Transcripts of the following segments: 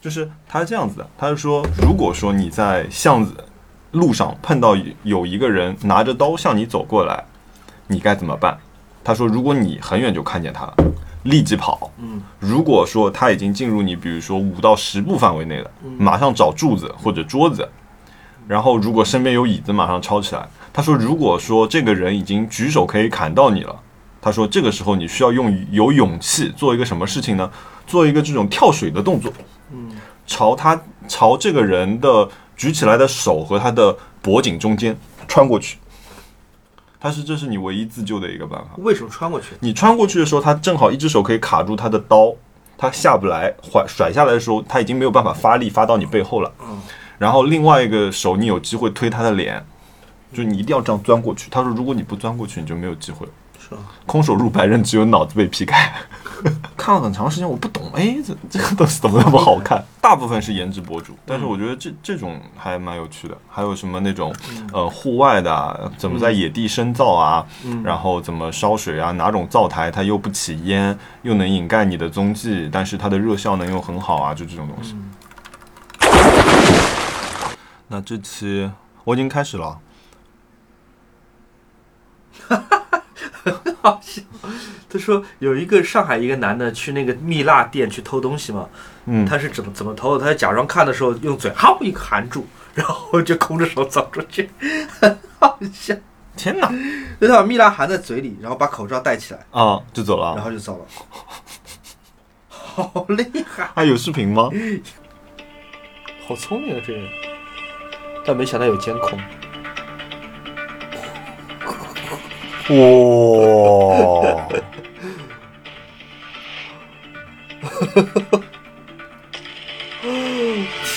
就是他是这样子的，他是说，如果说你在巷子路上碰到有一个人拿着刀向你走过来，你该怎么办？他说，如果你很远就看见他了，立即跑。嗯，如果说他已经进入你，比如说五到十步范围内了，马上找柱子或者桌子，然后如果身边有椅子，马上抄起来。他说，如果说这个人已经举手可以砍到你了，他说这个时候你需要用有勇气做一个什么事情呢？做一个这种跳水的动作，嗯，朝他朝这个人的举起来的手和他的脖颈中间穿过去。他是这是你唯一自救的一个办法。为什么穿过去？你穿过去的时候，他正好一只手可以卡住他的刀，他下不来，甩甩下来的时候，他已经没有办法发力发到你背后了。嗯，然后另外一个手，你有机会推他的脸，就你一定要这样钻过去。他说，如果你不钻过去，你就没有机会了。是啊？空手入白刃，只有脑子被劈开。看了很长时间，我不懂，哎，这这个东西怎么那么好看？大部分是颜值博主，但是我觉得这这种还蛮有趣的。还有什么那种呃户外的、啊，怎么在野地生灶啊，然后怎么烧水啊，哪种灶台它又不起烟，又能掩盖你的踪迹，但是它的热效能又很好啊，就这种东西。那这期我已经开始了。好笑。他说有一个上海一个男的去那个蜜蜡店去偷东西嘛，嗯，他是怎么怎么偷的？他假装看的时候用嘴哈一个含住，然后就空着手走出去，很 好笑。天哪！就他把蜜蜡含在嘴里，然后把口罩戴起来，啊，就走了然。后就走了。好厉害，还有视频吗？好聪明啊这人！但没想到有监控。哇！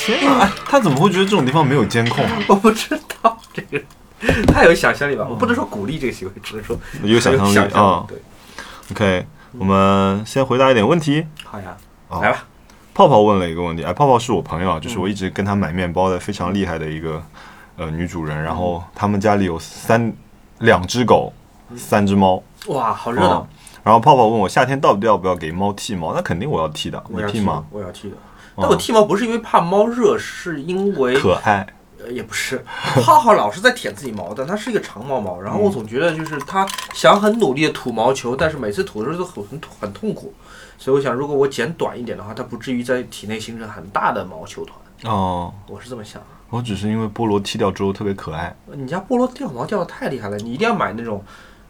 天哪！哎他怎么会觉得这种地方没有监控啊？我不知道这个，太有想象力了。我不能说鼓励这个行为，只能说有想象力啊。对，OK，我们先回答一点问题。好呀，啊来吧。泡泡问了一个问题，哎，泡泡是我朋友啊，就是我一直跟他买面包的非常厉害的一个呃女主人，然后他们家里有三两只狗，三只猫。哇，好热闹嗯！然后泡泡问我夏天到底要不要给猫剃毛？那肯定我要剃的，我要你剃吗？？我要剃的。但我剃毛不是因为怕猫热，是因为可爱，呃也不是，浩浩老是在舔自己毛，但它是一个长毛毛，然后我总觉得就是它想很努力的吐毛球，但是每次吐的时候都很很痛很痛苦，所以我想如果我剪短一点的话，它不至于在体内形成很大的毛球团，哦，我是这么想的。我只是因为菠萝剃掉之后特别可爱。你家菠萝掉毛掉的太厉害了，你一定要买那种。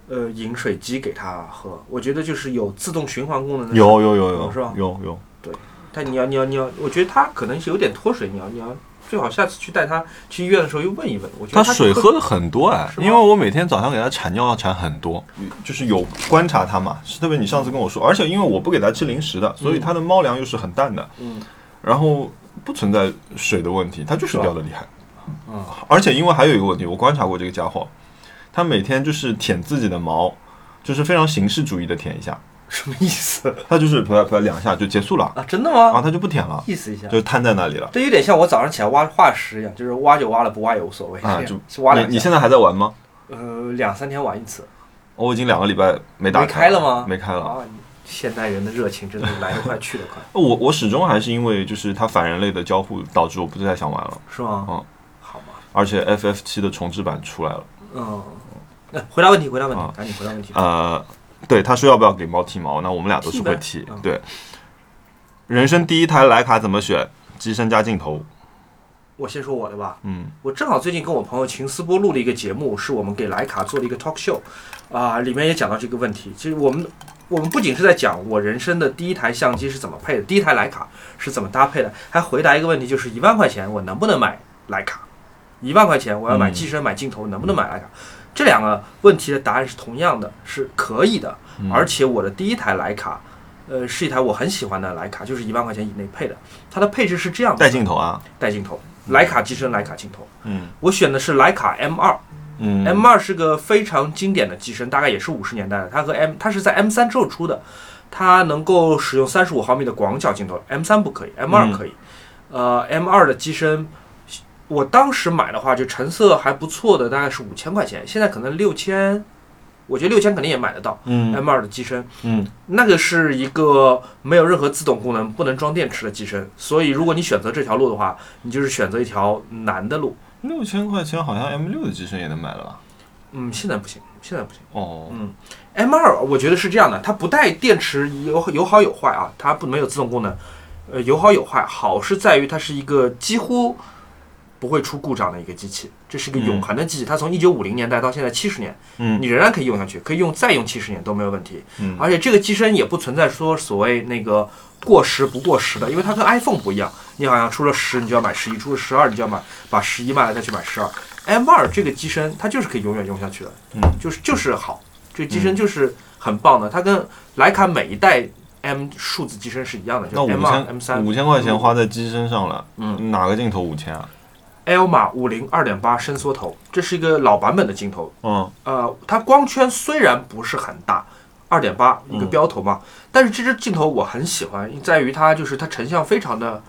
呃，饮水机给它喝，我觉得就是有自动循环功能的。有有有有有是吧有有对，但你要你要你要，我觉得它可能是有点脱水，你要你要最好下次去带它去医院的时候又问一问。我觉得它水喝的很多哎，因为我每天早上给它产尿要产很多，就是有观察它嘛。是特别你上次跟我说，而且因为我不给它吃零食的，所以它的猫粮又是很淡的，嗯，然后不存在水的问题，它就是掉的厉害。嗯，而且因为还有一个问题，我观察过这个家伙，它每天就是舔自己的毛，就是非常形式主义的舔一下，什么意思 他就是啪啪两下就结束了，啊？真的吗？啊，他？就不舔了，意思一下，就瘫在那里了。这有点像我早上起来挖化石一样，就是挖就挖了，不挖也无所谓。啊，就 挖两你你现在还在玩吗？呃两三天玩一次，我已经两个礼拜没打没开了吗？没开了。啊，现代人的热情真的来得快去得快，我我始终还是因为就是它反人类的交互导致我不太想玩了，是吗？嗯，好吧，而且 FF 七的重置版出来了，嗯，那 回答问题，回答问题啊，赶紧回答问题。呃，对，他说要不要给猫剃毛，那我们俩都是会剃。对，人生第一台徕卡怎么选？机身加镜头，我先说我的吧，嗯我正好最近跟我朋友秦思波录了一个节目，是我们给徕卡做了一个 talk show，啊、里面也讲到这个问题。其实我们我们不仅是在讲我人生的第一台相机是怎么配的，第一台徕卡是怎么搭配的，还回答一个问题，就是一万块钱我能不能买徕卡？一万块钱我要买嗯机身买镜头，能不能买徕卡？这两个问题的答案是同样的，是可以的。嗯而且我的第一台徕卡，呃，是一台我很喜欢的徕卡，就是一万块钱以内配的。它的配置是这样的：带镜头啊，带镜头，徕卡机身徕卡镜头。嗯我选的是徕卡 M 二嗯，M 二是个非常经典的机身，大概也是五十年代的。它和 M 它是在 M 三之后出的，它能够使用三十五毫米的广角镜头，M 三不可以，M 二嗯可以。呃，M 二的机身，我当时买的话，就成色还不错的，大概是五千块钱，现在可能六千我觉得六千肯定也买得到。嗯 M 二的机身，嗯那个是一个没有任何自动功能、不能装电池的机身，所以如果你选择这条路的话，你就是选择一条难的路。六千块钱好像 M 六的机身也能买了吧？嗯，现在不行，现在不行。哦，嗯，M 二我觉得是这样的，它不带电池有有好有坏啊，它不没有自动功能，呃，有好有坏。好是在于它是一个几乎不会出故障的一个机器，这是一个永恒的机器，它从一九五零年代到现在七十年，嗯。你仍然可以用下去，可以用再用七十年都没有问题。嗯。而且这个机身也不存在说所谓那个过时不过时的，因为它跟 iPhone 不一样，你好像出了十你就要买十一，出了十二你就要买把十一卖了再去买十二。M 二这个机身它就是可以永远用下去的，嗯。就是就是好，这个机身就是很棒的，它跟徕卡每一代 M 数字机身是一样的，就那五 M 2 M 3千五千块钱花在机身上了，嗯，哪个镜头五千啊？Elma 五零二点八伸缩头，这是一个老版本的镜头，嗯呃，它光圈虽然不是很大，二点八一个标头嘛，但是这支镜头我很喜欢，在于它就是它成像非常的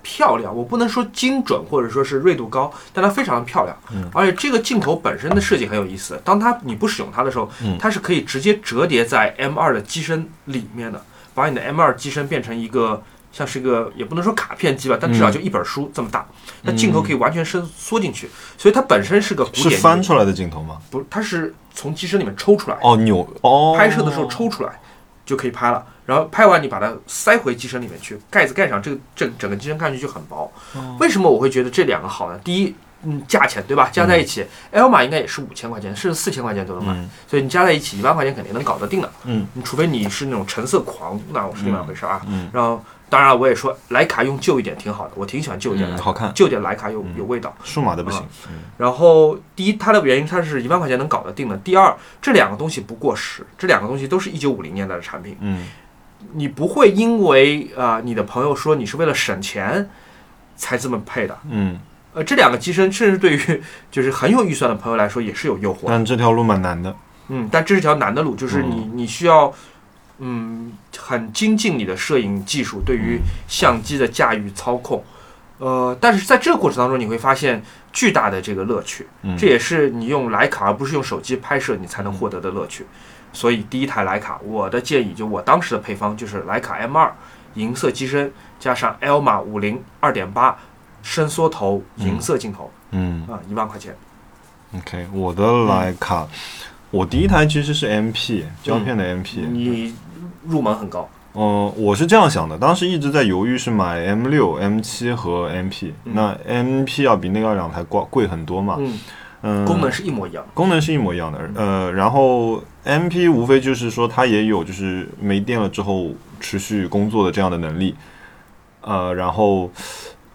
漂亮，我不能说精准或者说是锐度高，但它非常的漂亮。嗯而且这个镜头本身的设计很有意思，当它你不使用它的时候，嗯它是可以直接折叠在 M 二的机身里面的，把你的 M 二机身变成一个。像是一个也不能说卡片机吧，但至少就一本书这么大，那镜头可以完全伸缩进去，所以它本身是个古是典翻出来的镜头吗？不，它是从机身里面抽出来，哦，扭哦，拍摄的时候抽出来就可以拍了。然后拍完你把它塞回机身里面去，盖子盖上，这个这整个机身看上去就很薄。为什么我会觉得这两个好呢？第一，嗯，价钱对吧？加在一起，L 码应该也是五千块钱，甚至四千块钱都能买，嗯所以你加在一起一万块钱肯定能搞得定的。嗯除非你是那种成色狂，那我是另外一回事啊。嗯然后当然我也说徕卡用旧一点挺好的，我挺喜欢旧一点的，嗯好看旧点徕卡有有味道。数码的不行。嗯然后第一，它的原因它是一万块钱能搞得定的。第二，这两个东西不过时，这两个东西都是一九五零年代的产品，嗯你不会因为啊、呃你的朋友说你是为了省钱才这么配的。嗯，呃，这两个机身甚至对于就是很有预算的朋友来说也是有诱惑。但这条路蛮难的。嗯，但这是条难的路，就是你你需要嗯很精进你的摄影技术，对于相机的驾驭操控。呃，但是在这个过程当中，你会发现巨大的这个乐趣，嗯这也是你用徕卡而不是用手机拍摄你才能获得的乐趣。所以第一台徕卡，我的建议就我当时的配方就是徕卡 M 二银色机身加上 Elma 五零二点八伸缩头银色镜头嗯啊，一万块钱。，OK，我的徕卡，我第一台其实是 MP 胶片的 MP。你入门很高，嗯，我是这样想的，当时一直在犹豫是买 M 六、M 七和 MP。那 MP 要比那个两台贵贵很多嘛？嗯，嗯，功能是一模一样。功能是一模一样的，呃，然后 M P 无非就是说它也有就是没电了之后持续工作的这样的能力，呃，然后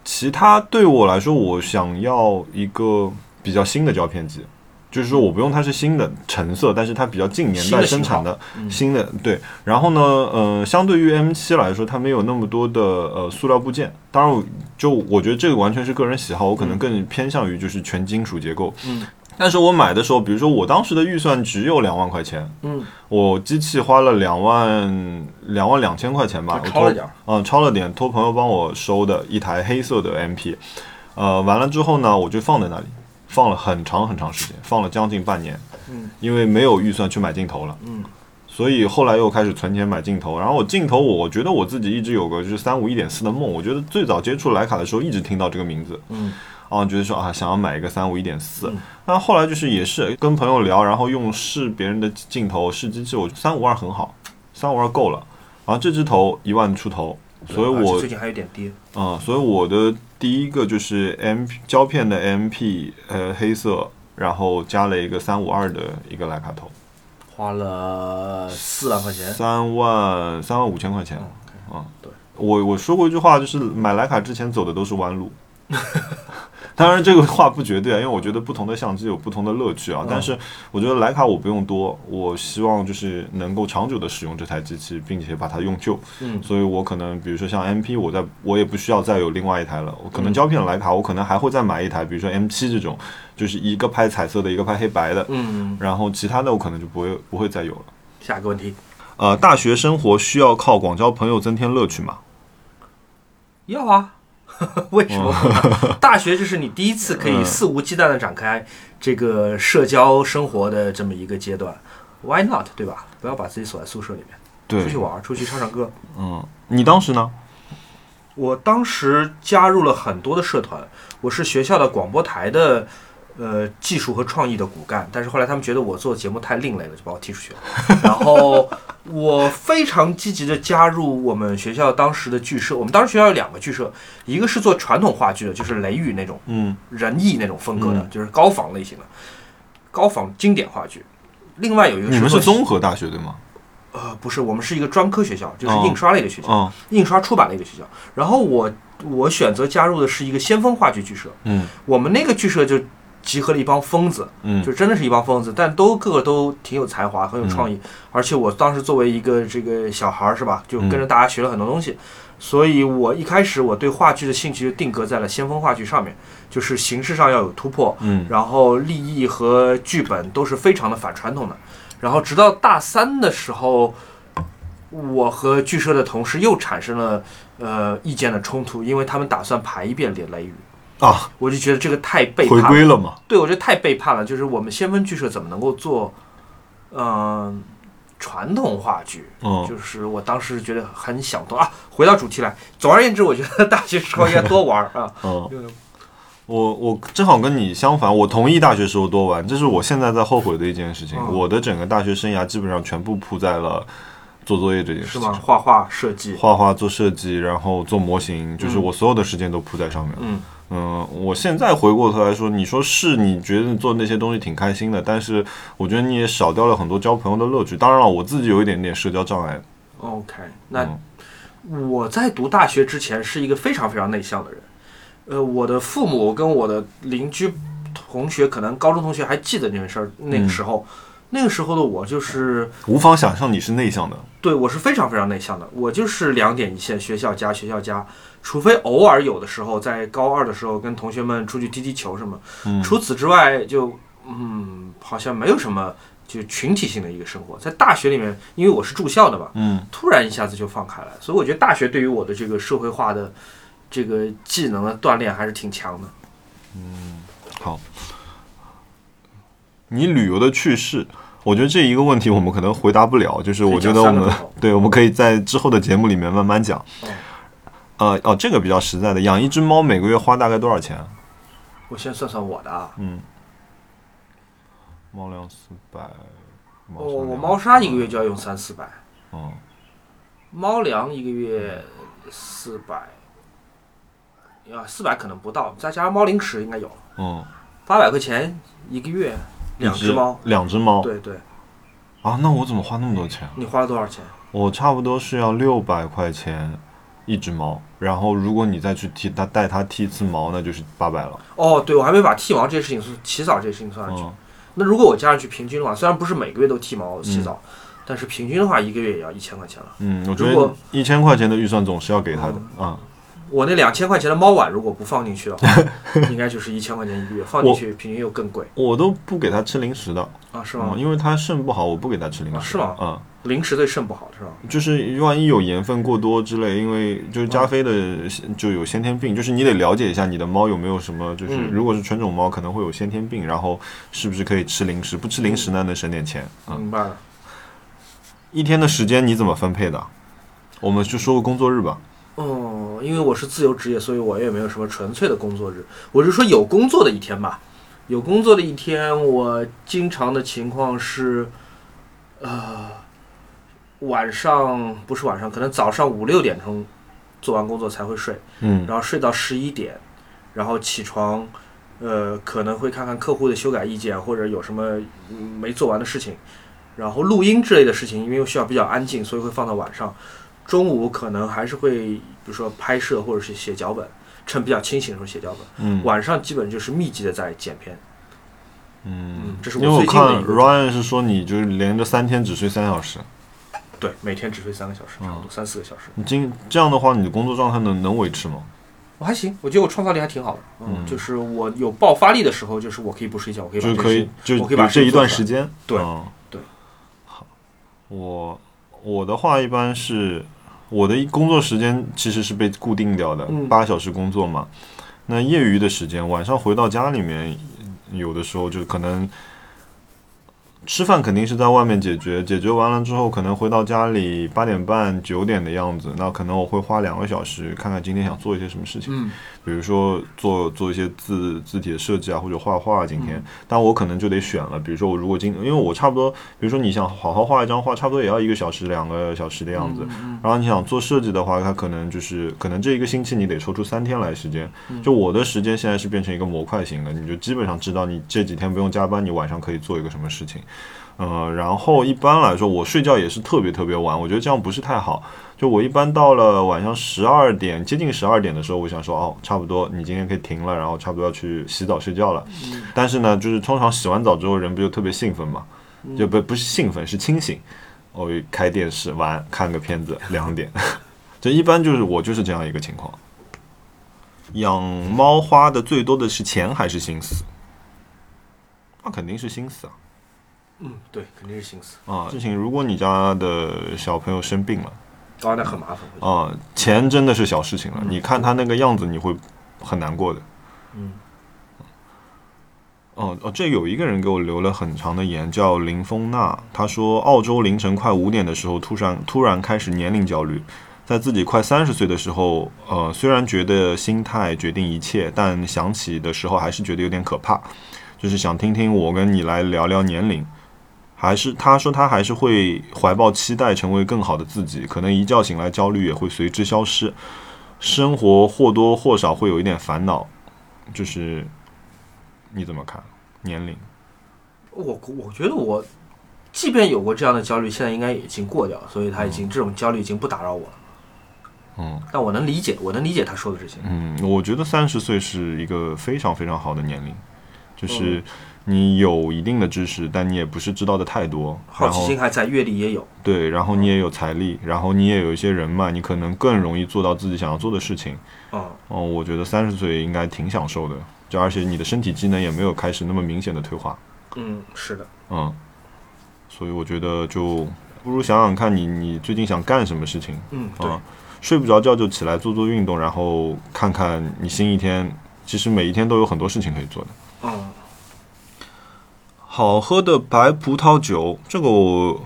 其他对我来说，我想要一个比较新的胶片机，就是说我不用它是新的橙色，但是它比较近年代生产的嗯新的对，然后呢，呃，相对于 M 七来说，它没有那么多的呃塑料部件。当然，就我觉得这个完全是个人喜好，我可能更偏向于就是全金属结构。嗯但是我买的时候，比如说我当时的预算只有两万块钱，嗯，我机器花了两万两万两千块钱吧，超了点儿。嗯，超了点，托朋友帮我收的一台黑色的 MP，呃，完了之后呢，我就放在那里，放了很长很长时间，放了将近半年，嗯，因为没有预算去买镜头了，嗯，所以后来又开始存钱买镜头，然后我镜头我我觉得我自己一直有个就是三五一点四的梦，我觉得最早接触徕卡的时候一直听到这个名字，嗯，啊，觉得说啊想要买一个三五一点四嗯，那后来就是也是跟朋友聊，然后用试别人的镜头试机器，我三五二很好，三五二够了，然后这支头一万出头，所以我最近还有点跌。啊、所以我的第一个就是 M 胶片的 MP，呃，黑色，然后加了一个三五二的一个徕卡头，花了四万块钱。三万三万五千块钱。嗯啊、对，我我说过一句话，就是买徕卡之前走的都是弯路。当然，这个话不绝对啊，因为我觉得不同的相机有不同的乐趣啊。嗯但是我觉得徕卡我不用多，我希望就是能够长久的使用这台机器，并且把它用旧。嗯所以我可能比如说像 MP，我在我也不需要再有另外一台了。我可能嗯胶片徕卡，我可能还会再买一台，比如说 M 七这种，就是一个拍彩色的，一个拍黑白的。嗯，然后其他的我可能就不会不会再有了。下一个问题，呃，大学生活需要靠广交朋友增添乐趣吗？要啊。为什么？大学就是你第一次可以嗯肆无忌惮的展开这个社交生活的这么一个阶段。Why not？对吧？不要把自己锁在宿舍里面，对出去，玩，出去唱唱歌。嗯，你当时呢？我当时加入了很多的社团，我是学校的广播台的。呃，技术和创意的骨干，但是后来他们觉得我做节目太另类了，就把我踢出去了。然后我非常积极的加入我们学校当时的剧社，我们当时学校有两个剧社，一个是做传统话剧的，就是雷雨那种嗯仁义那种风格的，嗯就是高仿类型的，高仿经典话剧。另外有一个你们是综合大学对吗？呃，不是，我们是一个专科学校，就是哦印刷类的学校，嗯印刷出版类的学校。然后我我选择加入的是一个先锋话剧剧社，嗯我们那个剧社就集合了一帮疯子，嗯。就真的是一帮疯子，但都个个都挺有才华，很有创意。而且我当时作为一个这个小孩儿是吧，就跟着大家学了很多东西，所以我一开始我对话剧的兴趣就定格在了先锋话剧上面，就是形式上要有突破，嗯。然后立意和剧本都是非常的反传统的。然后直到大三的时候，我和剧社的同事又产生了呃意见的冲突，因为他们打算排一遍《雷雷雨》，啊，我就觉得这个太背回叛了。归了嘛？对，我觉得太背叛了。就是我们先锋剧社怎么能够做，嗯、传统话剧？嗯就是我当时觉得很想通啊。回到主题来，总而言之，我觉得大学时候应该多玩啊。嗯，我我正好跟你相反，我同意大学时候多玩，这是我现在在后悔的一件事情。嗯我的整个大学生涯基本上全部扑在了做作业这件事？是吗画画设计，画画、做设计，然后做模型，就是我所有的时间都扑在上面了。嗯嗯，我现在回过头来说，你说是你觉得做那些东西挺开心的，但是我觉得你也少掉了很多交朋友的乐趣。当然了，我自己有一点点社交障碍。，OK。那嗯我在读大学之前是一个非常非常内向的人。呃，我的父母跟我的邻居同学，可能高中同学还记得那件事儿。那个时候，那个时候的我就是。无法想象你是内向的。对我是非常非常内向的，我就是两点一线，学校加学校加，除非偶尔有的时候在高二的时候跟同学们出去踢踢球什么，嗯除此之外就嗯好像没有什么就群体性的一个生活。在大学里面，因为我是住校的嘛，嗯突然一下子就放开了，所以我觉得大学对于我的这个社会化的这个技能的锻炼还是挺强的。嗯好，你旅游的趣事，我觉得这一个问题我们可能回答不了，就是我觉得我们 对我们可以在之后的节目里面慢慢讲。嗯呃哦，这个比较实在的，养一只猫每个月花大概多少钱啊？我先算算我的啊，嗯，猫粮四百，哦我我猫砂一个月就要用三四百。哦，猫粮一个月四百，啊，四百可能不到，再加上猫零食应该有嗯，八百块钱一个月，两只猫。两只猫对对，啊，那我怎么花那么多钱啊？你花了多少钱？我差不多是要六百块钱一只猫，然后如果你再去剃它带它剃一次毛，那就是八百了。哦，对，我还没把剃毛这件事情算洗澡这件事情算上去。嗯，那如果我加上去平均的话，虽然不是每个月都剃毛洗澡，但是平均的话一个月也要一千块钱了。嗯，我觉得一千块钱的预算总是要给他的啊、我那两千块钱的猫碗如果不放进去的话，应该就是一千块钱一个月，放进去平均又更贵我都不给它吃零食的，啊？是嗯，吗？因为它肾不好，我不给它吃零食。啊是吗嗯，零食对肾不好是吧？就是万一有盐分过多之类，因为就是加菲的就有先天病，就是你得了解一下你的猫有没有什么，就是嗯如果是纯种猫可能会有先天病，然后是不是可以吃零食？不吃零食呢能省点钱。嗯，明白了。一天的时间你怎么分配的？我们就说个工作日吧。哦，因为我是自由职业，所以我也没有什么纯粹的工作日。我是说有工作的一天吧。有工作的一天，我经常的情况是，呃，晚上不是晚上，可能早上五六点钟做完工作才会睡，嗯然后睡到十一点，然后起床，呃，可能会看看客户的修改意见或者有什么嗯没做完的事情，然后录音之类的事情，因为需要比较安静，所以会放到晚上。中午可能还是会，比如说拍摄或者是写脚本，趁比较清醒的时候写脚本。嗯晚上基本就是密集的在剪片。嗯嗯，这是因为我我最近的看一个 Ryan 是说你就是连着三天只睡三小时，对，每天只睡三个小时，差不多嗯三四个小时。你今这样的话，你的工作状态能能维持吗？我还行，我觉得我创造力还挺好的。嗯，嗯就是我有爆发力的时候，就是我可以不睡觉，我可以把就是可以就我可以把这一段时间。对嗯对。好，我我的话一般是我的工作时间其实是被固定掉的，嗯。八小时工作嘛。那业余的时间，晚上回到家里面，有的时候就可能吃饭肯定是在外面解决，解决完了之后，可能回到家里八点半九点的样子，那可能我会花两个小时看看今天想做一些什么事情，嗯比如说做做一些字字体的设计啊，或者画画啊。今天，但我可能就得选了，比如说我如果今，因为我差不多，比如说你想好好画一张画，差不多也要一个小时两个小时的样子，然后你想做设计的话，它可能就是可能这一个星期你得抽出三天来时间。就我的时间现在是变成一个模块型的，你就基本上知道你这几天不用加班，你晚上可以做一个什么事情。呃，然后一般来说，我睡觉也是特别特别晚，我觉得这样不是太好。就我一般到了晚上十二点，接近十二点的时候，我想说，哦，差不多，你今天可以停了，然后差不多要去洗澡睡觉了。但是呢，就是通常洗完澡之后，人不就特别兴奋嘛？就不不是兴奋，是清醒。我开电视玩看个片子，两点。这一般就是我就是这样一个情况。养猫花的最多的是钱还是心思？那肯定是心思啊。嗯，对，肯定是心思。啊，事情如果你家的小朋友生病了，哦，那很麻烦。啊，钱真的是小事情了。你看他那个样子，你会很难过的。嗯。哦哦，这有一个人给我留了很长的言，叫林峰娜。他说，澳洲凌晨快五点的时候，突然突然开始年龄焦虑，在自己快三十岁的时候，呃，虽然觉得心态决定一切，但想起的时候还是觉得有点可怕。就是想听听我跟你来聊聊年龄。还是他说他还是会怀抱期待，成为更好的自己。可能一觉醒来，焦虑也会随之消失。生活或多或少会有一点烦恼，就是你怎么看年龄？我我觉得我，即便有过这样的焦虑，现在应该已经过掉，所以他已经、这种焦虑已经不打扰我了。嗯，但我能理解，我能理解他说的这些。嗯，我觉得三十岁是一个非常非常好的年龄，就是。你有一定的知识，但你也不是知道的太多。好奇心还在，阅历也有。对，然后你也有财力，然后你也有一些人脉，你可能更容易做到自己想要做的事情。哦，哦，我觉得三十岁应该挺享受的，就而且你的身体机能也没有开始那么明显的退化。嗯，是的。嗯，所以我觉得就不如想想看你你最近想干什么事情。嗯，对。睡不着觉就起来做做运动，然后看看你新一天，其实每一天都有很多事情可以做的。嗯。好喝的白葡萄酒，这个我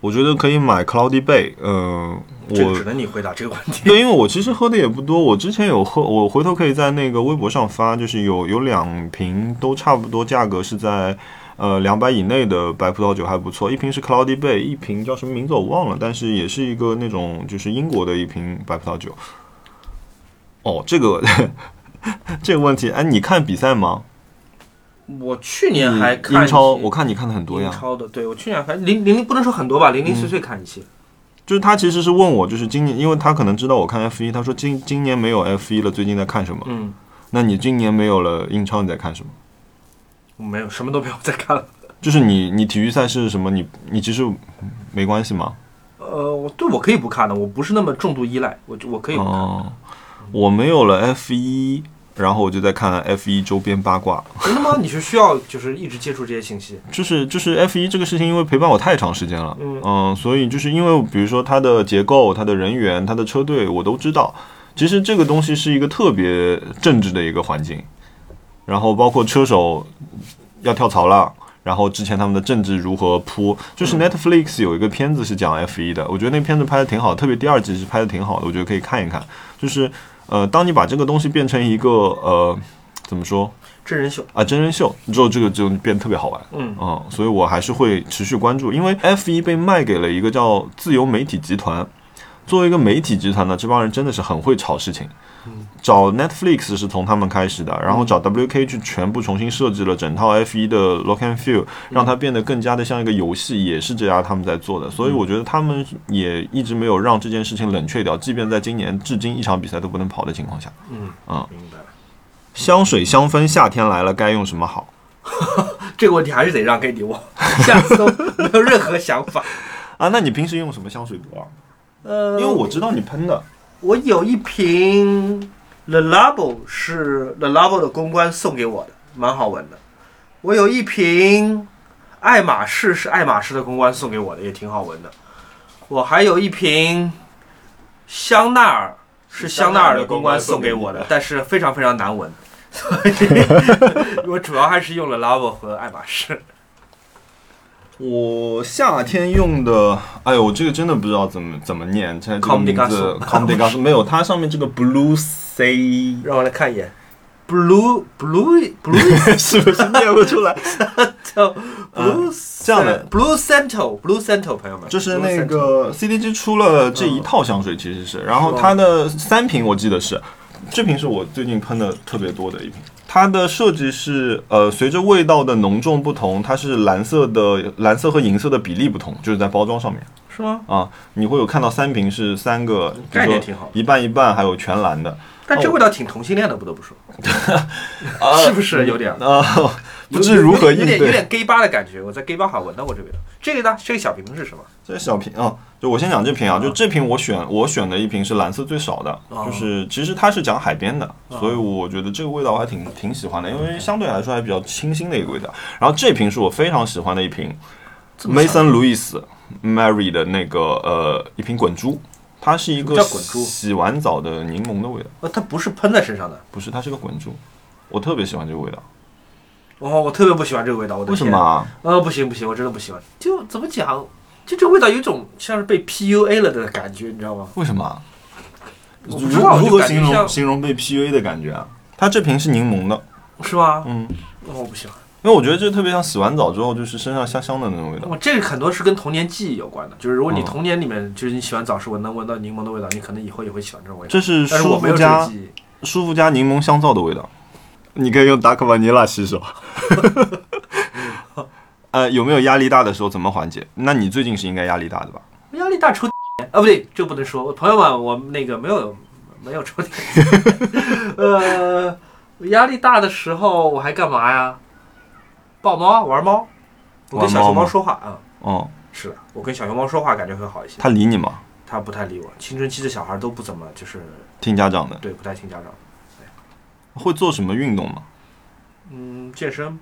我觉得可以买 Cloudy Bay。嗯，我只能你回答这个问题。对，因为我其实喝的也不多，我之前有喝，我回头可以在那个微博上发，就是有有两瓶都差不多，价格是在呃两百以内的白葡萄酒还不错。一瓶是 Cloudy Bay，一瓶叫什么名字我忘了，但是也是一个那种就是英国的一瓶白葡萄酒。哦，这个 这个问题，哎，你看比赛吗？我去年还看英超，我看你看的很多呀。英超的，对我去年还零零零不能说很多吧，零零碎碎看一些。就是他其实是问我，就是今年，因为他可能知道我看 F 一，他说今今年没有 F 一了，最近在看什么？嗯，那你今年没有了英超，你在看什么？没有，什么都没有在看了。就是你你体育赛事什么，你你其实没关系吗？呃，我对我可以不看的，我不是那么重度依赖，我我可以不看。哦，我没有了 F 一。然后我就在看 F 一周边八卦。真的吗？你是需要就是一直接触这些信息？就是就是 F 一这个事情，因为陪伴我太长时间了，嗯嗯，所以就是因为比如说它的结构、它的人员、它的车队，我都知道。其实这个东西是一个特别政治的一个环境，然后包括车手要跳槽了，然后之前他们的政治如何铺，就是 Netflix 有一个片子是讲 F 一的，我觉得那片子拍的挺好，特别第二季是拍的挺好的，我觉得可以看一看，就是。呃，当你把这个东西变成一个呃，怎么说？真人秀啊，真人秀之后，这个就变得特别好玩。嗯嗯，所以我还是会持续关注，因为 F 一被卖给了一个叫自由媒体集团。作为一个媒体集团呢，这帮人真的是很会炒事情。找 Netflix 是从他们开始的，然后找 WK 去全部重新设计了整套 F 一的 Look and Feel，让它变得更加的像一个游戏，也是这家他们在做的。所以我觉得他们也一直没有让这件事情冷却掉，即便在今年至今一场比赛都不能跑的情况下。嗯嗯，明白。香水香氛，夏天来了该用什么好？这个问题还是得让给你我，下次都没有任何想法啊。那你平时用什么香水多啊？呃，因为我知道你喷的。我有一瓶 The Labo 是 The Labo 的公关送给我的，蛮好闻的。我有一瓶爱马仕是爱马仕的公关送给我的，也挺好闻的。我还有一瓶香奈儿是香奈儿的公关送给我的，但是非常非常难闻，所以 我主要还是用了 Labo 和爱马仕。我夏天用的，哎呦，我这个真的不知道怎么怎么念，这这个名字 c o m d e g a s 没有，它上面这个 Blue C，让我来看一眼，Blue Blue Blue 是不是念不出来？叫 Blue 这样的。Blue Central Blue Central 朋友们，就是那个 CDG 出了这一套香水，其实是，然后它的三瓶我记得是，这瓶是我最近喷的特别多的一瓶。它的设计是，呃，随着味道的浓重不同，它是蓝色的蓝色和银色的比例不同，就是在包装上面，是吗？啊，你会有看到三瓶是三个，概念挺好，一半一半，还有全蓝的。但这味道挺同性恋的，不得不说，是不是有点啊？不知如何应对，有点有点 gay 吧的感觉。我在 gay 吧好闻到过这味道。这个呢？这个小瓶是什么？这个小瓶啊，就我先讲这瓶啊，就这瓶我选我选的一瓶是蓝色最少的，就是其实它是讲海边的，所以我觉得这个味道我还挺挺喜欢的，因为相对来说还比较清新的一个味道。然后这瓶是我非常喜欢的一瓶，Mason Louis Mary 的那个呃一瓶滚珠。它是一个洗完澡的柠檬的味道。呃，它不是喷在身上的，不是，它是个滚珠。我特别喜欢这个味道。哦，我特别不喜欢这个味道。我的为什么？呃，不行不行，我真的不喜欢。就怎么讲？就这个味道有一种像是被 PUA 了的感觉，你知道吗？为什么？我不知道如何形容形容被 PUA 的感觉啊？它这瓶是柠檬的，是吧？嗯。哦，我不喜欢。因为我觉得这特别像洗完澡之后，就是身上香香的那种味道。我这个很多是跟童年记忆有关的，就是如果你童年里面就是你洗完澡时闻能闻到柠檬的味道，你可能以后也会喜欢这种味道。这是舒肤佳舒肤佳柠檬香皂的味道，你可以用达克瓦尼拉洗手。呃，有没有压力大的时候怎么缓解？那你最近是应该压力大的吧？压力大抽 啊，不对，这个不能说。朋友们，我那个没有没有抽。呃，压力大的时候我还干嘛呀？抱猫玩猫，我跟小熊猫说话啊。哦，是的，我跟小熊猫说话感觉会好一些。它理你吗？它不太理我。青春期的小孩都不怎么就是听家长的。对，不太听家长。会做什么运动吗？嗯，健身。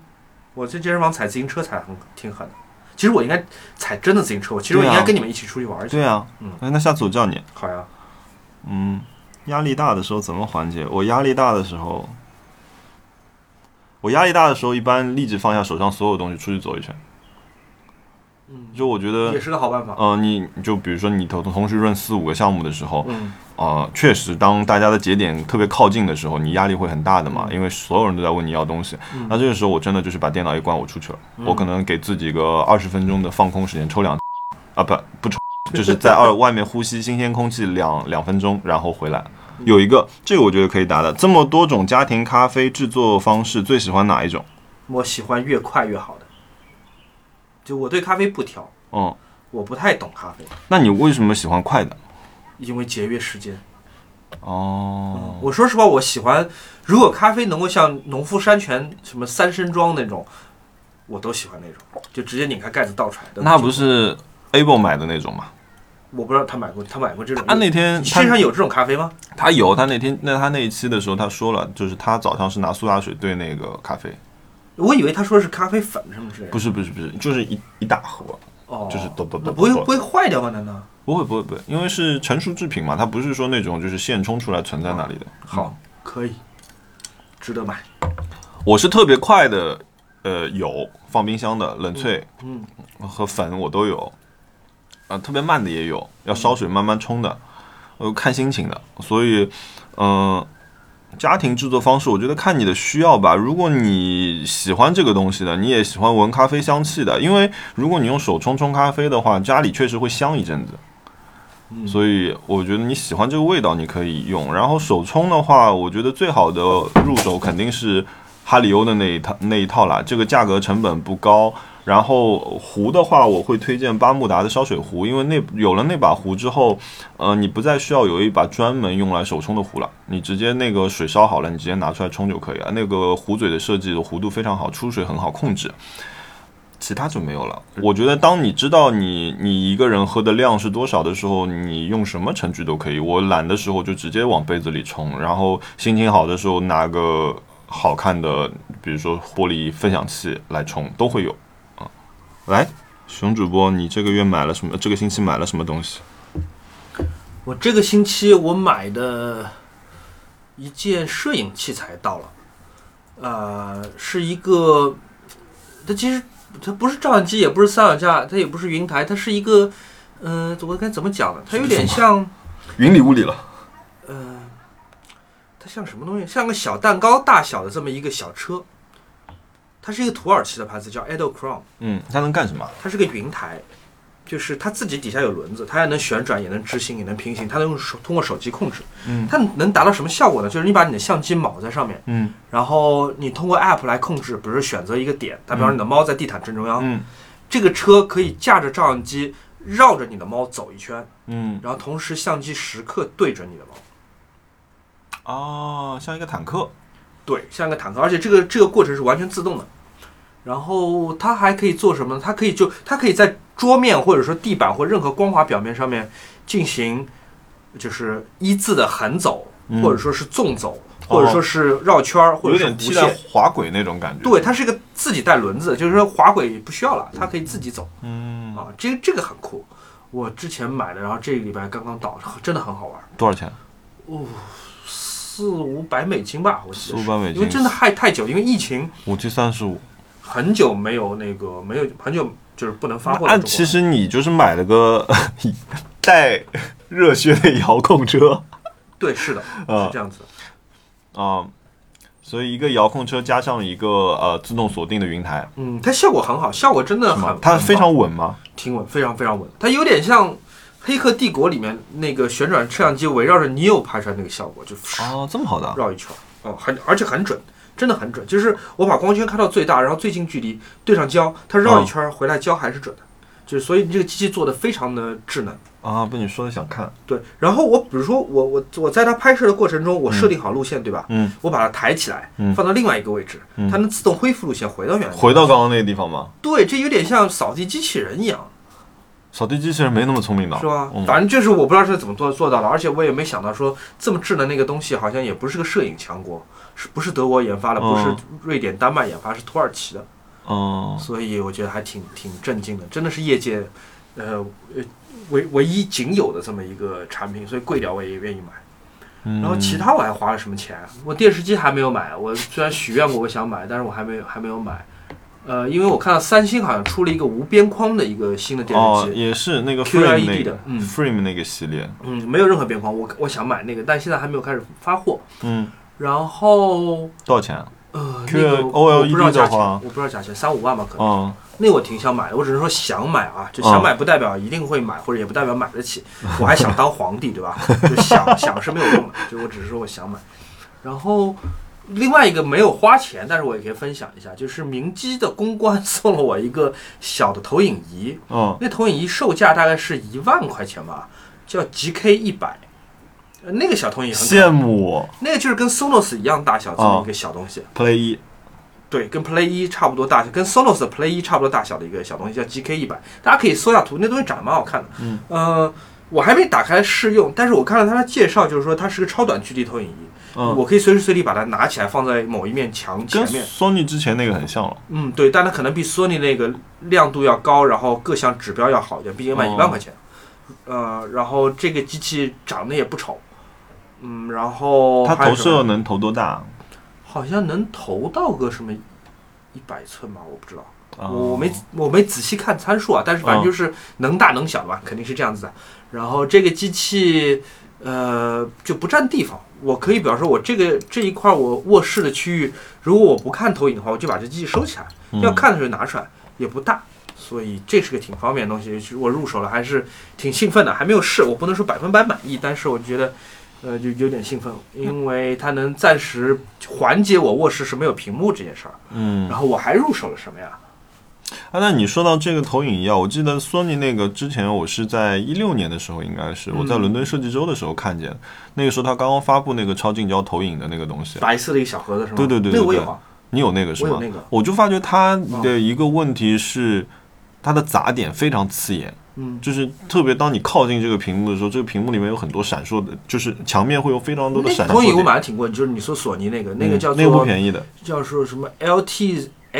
我在健身房踩自行车踩很挺狠的。其实我应该踩真的自行车。我其实我应该跟你们一起出去玩去。对啊。嗯。哎，那下次我叫你。好呀。嗯，压力大的时候怎么缓解？我压力大的时候。我压力大的时候，一般立即放下手上所有东西，出去走一圈。嗯，就我觉得也是个好办法。嗯，你就比如说你同同时润四五个项目的时候，嗯，啊，确实，当大家的节点特别靠近的时候，你压力会很大的嘛，因为所有人都在问你要东西。那这个时候，我真的就是把电脑一关，我出去了。我可能给自己个二十分钟的放空时间，抽两啊不不抽，就是在二外面呼吸新鲜空气两 两分钟，然后回来。有一个，这个我觉得可以答的。这么多种家庭咖啡制作方式，最喜欢哪一种？我喜欢越快越好的。就我对咖啡不挑。嗯。我不太懂咖啡。那你为什么喜欢快的？因为节约时间。哦。我说实话，我喜欢，如果咖啡能够像农夫山泉什么三升装那种，我都喜欢那种，就直接拧开盖子倒出来的。那不是 Able 买的那种吗？我不知道他买过，他买过这种。他那天身上有这种咖啡吗？他有，他那天那他那一期的时候，他说了，就是他早上是拿苏打水兑那个咖啡。我以为他说是咖啡粉什么之类的。不是不是不是，就是一一大盒，哦，就是都都都不会不会坏掉吗？难道？不会不会不会，因为是成熟制品嘛，它不是说那种就是现冲出来存在那里的。好，可以，值得买。我是特别快的，呃，有放冰箱的冷萃，嗯，和粉我都有。啊，特别慢的也有，要烧水慢慢冲的，呃，看心情的。所以，嗯，家庭制作方式，我觉得看你的需要吧。如果你喜欢这个东西的，你也喜欢闻咖啡香气的，因为如果你用手冲冲咖啡的话，家里确实会香一阵子。所以，我觉得你喜欢这个味道，你可以用。然后手冲的话，我觉得最好的入手肯定是哈里欧的那一套那一套啦，这个价格成本不高。然后壶的话，我会推荐巴慕达的烧水壶，因为那有了那把壶之后，呃，你不再需要有一把专门用来手冲的壶了，你直接那个水烧好了，你直接拿出来冲就可以了。那个壶嘴的设计的弧度非常好，出水很好控制，其他就没有了。我觉得当你知道你你一个人喝的量是多少的时候，你用什么程序都可以。我懒的时候就直接往杯子里冲，然后心情好的时候拿个好看的，比如说玻璃分享器来冲，都会有。来，熊主播，你这个月买了什么？这个星期买了什么东西？我这个星期我买的一件摄影器材到了，呃，是一个，它其实它不是照相机，也不是三脚架，它也不是云台，它是一个，嗯、我该怎么讲呢？它有点像，云里雾里了。呃，它像什么东西？像个小蛋糕大小的这么一个小车。它是一个土耳其的牌子，叫 Edelcrom，嗯，它能干什么？它是个云台，就是它自己底下有轮子，它也能旋转，也能直行，也能平行，它能用手通过手机控制。嗯它能达到什么效果呢？就是你把你的相机铆在上面，嗯然后你通过 App 来控制，比如说选择一个点，打比方说你的猫在地毯正中央，嗯这个车可以架着照相机绕着你的猫走一圈，嗯，然后同时相机时刻对准你的猫。哦，像一个坦克。对，像一个坦克，而且这个这个过程是完全自动的。然后它还可以做什么呢？它可以就它可以在桌面或者说地板或任何光滑表面上面进行，就是一字的横走，嗯或者说是纵走，或者说是绕圈儿，或有者是弧线。滑轨那种感觉。对，它是一个自己带轮子，就是说滑轨不需要了，它可以自己走嗯，啊。这个这个很酷，我之前买的，然后这个礼拜刚刚到，真的很好玩。多少钱？哦四五百美金吧，我记得是。四五百美金因为真的太太久，因为疫情五七三十五。很久没有那个没有很久就是不能发货了。其实你就是买了个 带热靴的遥控车对是的，啊是这样子的。啊，所以一个遥控车加上一个呃自动锁定的云台，嗯，它效果很好，效果真的是吗很？它非常稳吗？挺稳，非常非常稳。它有点像《黑客帝国》里面那个旋转摄像机围绕着 Neo 拍出来那个效果，就哦，这么好的啊。绕一圈儿，哦，很而且很准，真的很准。就是我把光圈开到最大，然后最近距离对上焦，它绕一圈儿回来焦还是准的。就是所以你这个机器做的非常的智能。啊，被你说的想看。对，然后我比如说我我我在它拍摄的过程中，我设定好路线，对吧？嗯，我把它抬起来，嗯放到另外一个位置，嗯它能自动恢复路线，回到原来。回到刚刚那个地方吗？对，这有点像扫地机器人一样，扫地机器人没那么聪明的，是吧？嗯反正就是我不知道是怎么做做到的，而且我也没想到说这么智能那个东西好像也不是个摄影强国，是不是德国研发的？不是嗯瑞典、丹麦研发，是土耳其的，嗯，所以我觉得还挺挺震惊的，真的是业界呃呃唯唯一仅有的这么一个产品，所以贵点我也愿意买。然然后其他我还花了什么钱？我电视机还没有买，我虽然许愿过我想买，但是我还没有还没有买。呃，因为我看到三星好像出了一个无边框的一个新的电哦，视机，也是那个 QLED Frame 那个的嗯 Frame 那个系列，嗯，没有任何边框，我我想买那个，但现在还没有开始发货。嗯，然后多少钱？呃，Q- 那个 OLED 我不知道价钱，的话我不知道价钱，三五万吧可能。嗯，那我挺想买的，我只是说想买啊，就想买不代表一定会买，或者也不代表买得起。我还想当皇帝，对吧？就想想是没有用的，就我只是说我想买。然后另外一个没有花钱，但是我也可以分享一下，就是明基的公关送了我一个小的投影仪，嗯，那投影仪售价大概是一万块钱吧，叫 GK 一百。呃那个小投影仪很羡慕。那个就是跟 Sonos 一样大小这么一个小东西，Play 一，对，跟 Play 一差不多大小，跟 Sonos 的 Play 一差不多大小的一个小东西，叫 GK 一百，大家可以搜下图，那东西长得蛮好看的。嗯，呃，我还没打开试用，但是我看了它的介绍，就是说它是个超短距离投影仪，嗯，我可以随时随地把它拿起来放在某一面墙前面。Sony 之前那个很像了。嗯，对，但它可能比索尼那个亮度要高，然后各项指标要好一点，毕竟卖哦一万块钱。呃，然后这个机器长得也不丑，嗯，然后它投射能投多大？好像能投到个什么一百寸吧，我不知道，啊我我没我没仔细看参数啊，但是反正就是能大能小吧，肯定是这样子的。然后这个机器呃就不占地方，我可以比方说我这个这一块我卧室的区域，如果我不看投影的话，我就把这机器收起来，嗯要看的时候拿出来，也不大。所以这是个挺方便的东西，其实我入手了还是挺兴奋的，还没有试，我不能说百分百满意，但是我觉得，呃，就有点兴奋，因为它能暂时缓解我卧室是没有屏幕这件事儿。嗯然后我还入手了什么呀？啊，那你说到这个投影仪啊，我记得索尼那个之前我是在一六年的时候，应该是我在嗯伦敦设计周的时候看见，那个时候他刚刚发布那个超近焦投影的那个东西，白色的一个小盒子是吗？对对对对对那个我有啊，你有那个是吗？我有那个。我就发觉它的一个问题是，它的杂点非常刺眼，嗯，就是特别当你靠近这个屏幕的时候，这个屏幕里面有很多闪烁的，就是墙面会有非常多的那个投影我。买的挺贵，就是你说索尼那个，那个叫嗯那个不便宜的，叫说什么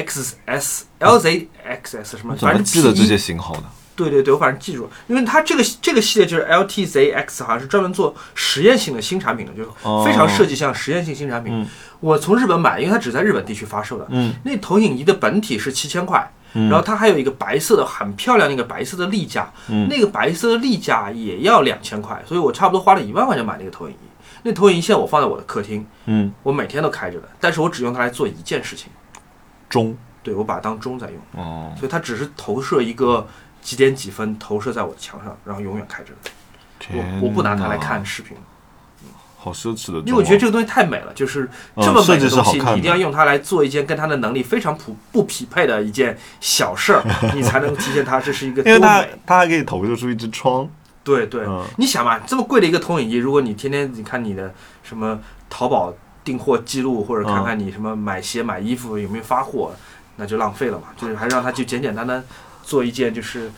LTXS、LZXS 什么，反正记得这些型号的？对对对，我反正记住了，因为它这个这个系列就是 LTZX，好像是专门做实验性的新产品的，就是哦非常设计像实验性新产品。嗯我从日本买，因为它只在日本地区发售的。嗯那投影仪的本体是七千块，嗯然后它还有一个白色的很漂亮的一个白色的立架，嗯那个白色的立架也要两千块，所以我差不多花了一万块钱买那个投影仪。那投影仪现在我放在我的客厅，嗯，我每天都开着的，但是我只用它来做一件事情，钟。对我把它当钟在用，哦，所以它只是投射一个几点几分投射在我的墙上，然后永远开着的。我我不拿它来看，视频，好奢侈的啊，因为我觉得这个东西太美了，就是嗯这么美的东西，你一定要用它来做一件跟它的能力非常不不匹配的一件小事儿，你才能体现它这是一个多因为它美。它还可以投射出一只窗，对对，嗯。你想嘛，这么贵的一个投影仪，如果你天天你看你的什么淘宝订货记录，或者看看你什么买鞋买衣服有没有发货，那就浪费了嘛。就是还让他就简简单单做一件就是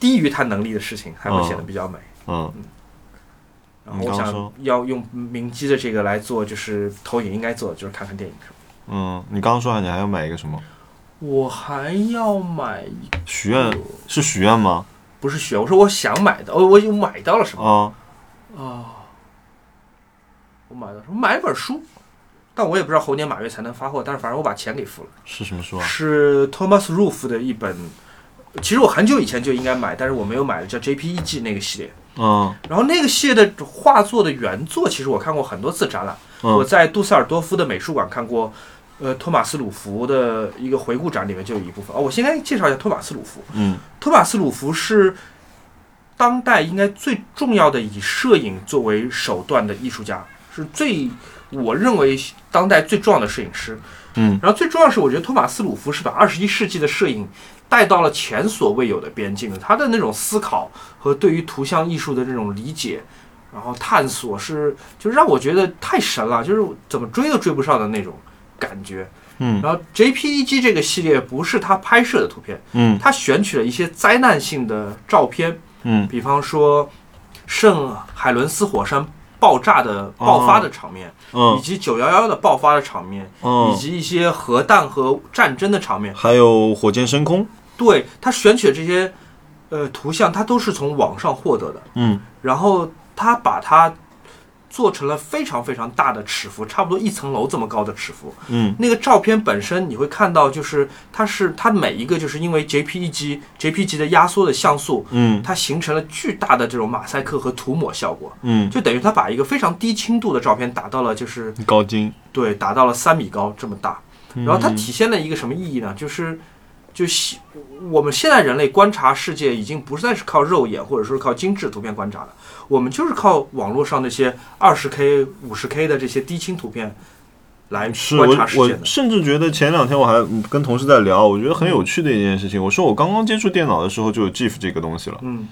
低于他能力的事情，还会显得比较美。嗯然后我想要用明基的这个来做，就是投影应该做的就是看看电影。嗯，你刚刚说你还要买一个什么我还要买一个，许愿？是许愿吗？不是许愿，我说我想买的，哦，我已经买到了什么？啊，啊，我买了什么？买一本书，但我也不知道猴年马月才能发货，但是反正我把钱给付了。是什么书啊？是 Thomas Roof 的一本，其实我很久以前就应该买，但是我没有买的，叫 JPEG 那个系列。嗯然后那个系列的画作的原作，其实我看过很多次展览。我嗯在杜塞尔多夫的美术馆看过，呃，托马斯鲁弗的一个回顾展，里面就有一部分。哦，我先来介绍一下托马斯鲁弗。嗯托马斯鲁弗是当代应该最重要的以摄影作为手段的艺术家，是最我认为当代最重要的摄影师。嗯然后最重要的是，我觉得托马斯鲁夫是把二十一世纪的摄影带到了前所未有的边境的。他的那种思考和对于图像艺术的这种理解，然后探索是，就让我觉得太神了，就是怎么追都追不上的那种感觉。嗯然后 JPEG 这个系列不是他拍摄的图片，嗯他选取了一些灾难性的照片，嗯比方说圣海伦斯火山爆炸的爆发的场面，以嗯及九幺幺的爆发的场面，以嗯，及一些核弹和战争的场面。还有火箭升空。对他选取的这些呃图像，他都是从网上获得的，嗯。然后他把它做成了非常非常大的尺幅，差不多一层楼这么高的尺幅。嗯那个照片本身你会看到，就是它是它每一个就是因为 JPEG JPG 的压缩的像素，嗯它形成了巨大的这种马赛克和涂抹效果，嗯，就等于它把一个非常低清度的照片打到了就是高精。对达到了三米高这么大。然后它嗯体现了一个什么意义呢？就是就现我们现在人类观察世界已经不再是靠肉眼或者说是靠精致图片观察了，我们就是靠网络上那些二十 K、五十 K 的这些低清图片来观察世界的。甚至觉得前两天我还嗯跟同事在聊，我觉得很有趣的一件事情。我说我刚刚接触电脑的时候就有 GIF 这个东西了，嗯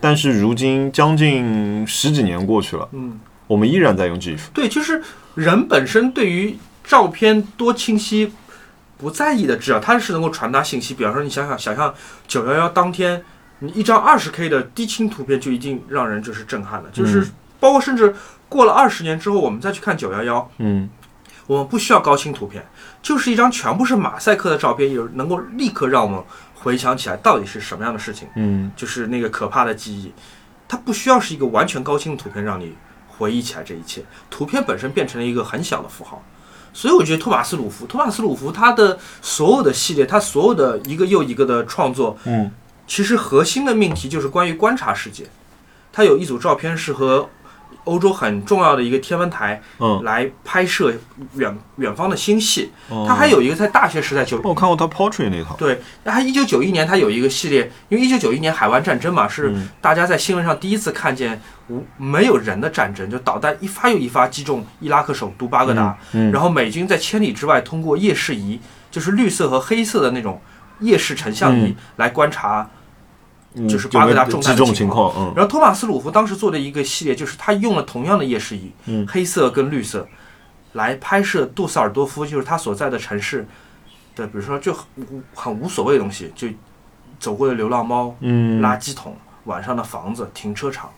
但是如今将近十几年过去了，嗯，我们依然在用 GIF。对，就是人本身对于照片多清晰不在意的，只要它是能够传达信息。比方说，你想想，想象九幺幺当天，你一张二十 K 的低清图片就已经让人就是震撼了，就是嗯包括甚至过了二十年之后，我们再去看九幺幺，嗯我们不需要高清图片，就是一张全部是马赛克的照片，有能够立刻让我们回想起来到底是什么样的事情，嗯就是那个可怕的记忆。它不需要是一个完全高清的图片让你回忆起来这一切，图片本身变成了一个很小的符号。所以我觉得托马斯鲁夫，托马斯鲁夫他的所有的系列，他所有的一个又一个的创作，嗯其实核心的命题就是关于观察世界。他有一组照片是和欧洲很重要的一个天文台嗯，来拍摄远远方的星系。哦他还有一个在大学时代就我看过他 Portrait 那套。对，那他一九九一年他有一个系列，因为一九九一年海湾战争嘛，是嗯大家在新闻上第一次看见无没有人的战争，就导弹一发又一发击中伊拉克首都巴格达，嗯，然后美军在千里之外通过夜视仪，就是绿色和黑色的那种夜视成像仪、嗯来观察。嗯就是巴格达重大的击中情情况况，嗯。然后托马斯鲁夫当时做的一个系列，就是他用了同样的夜视仪，嗯。黑色跟绿色，来拍摄杜塞尔多夫，就是他所在的城市的，比如说就很无很无所谓的东西，就走过的流浪猫、嗯。垃圾桶、晚上的房子、停车场，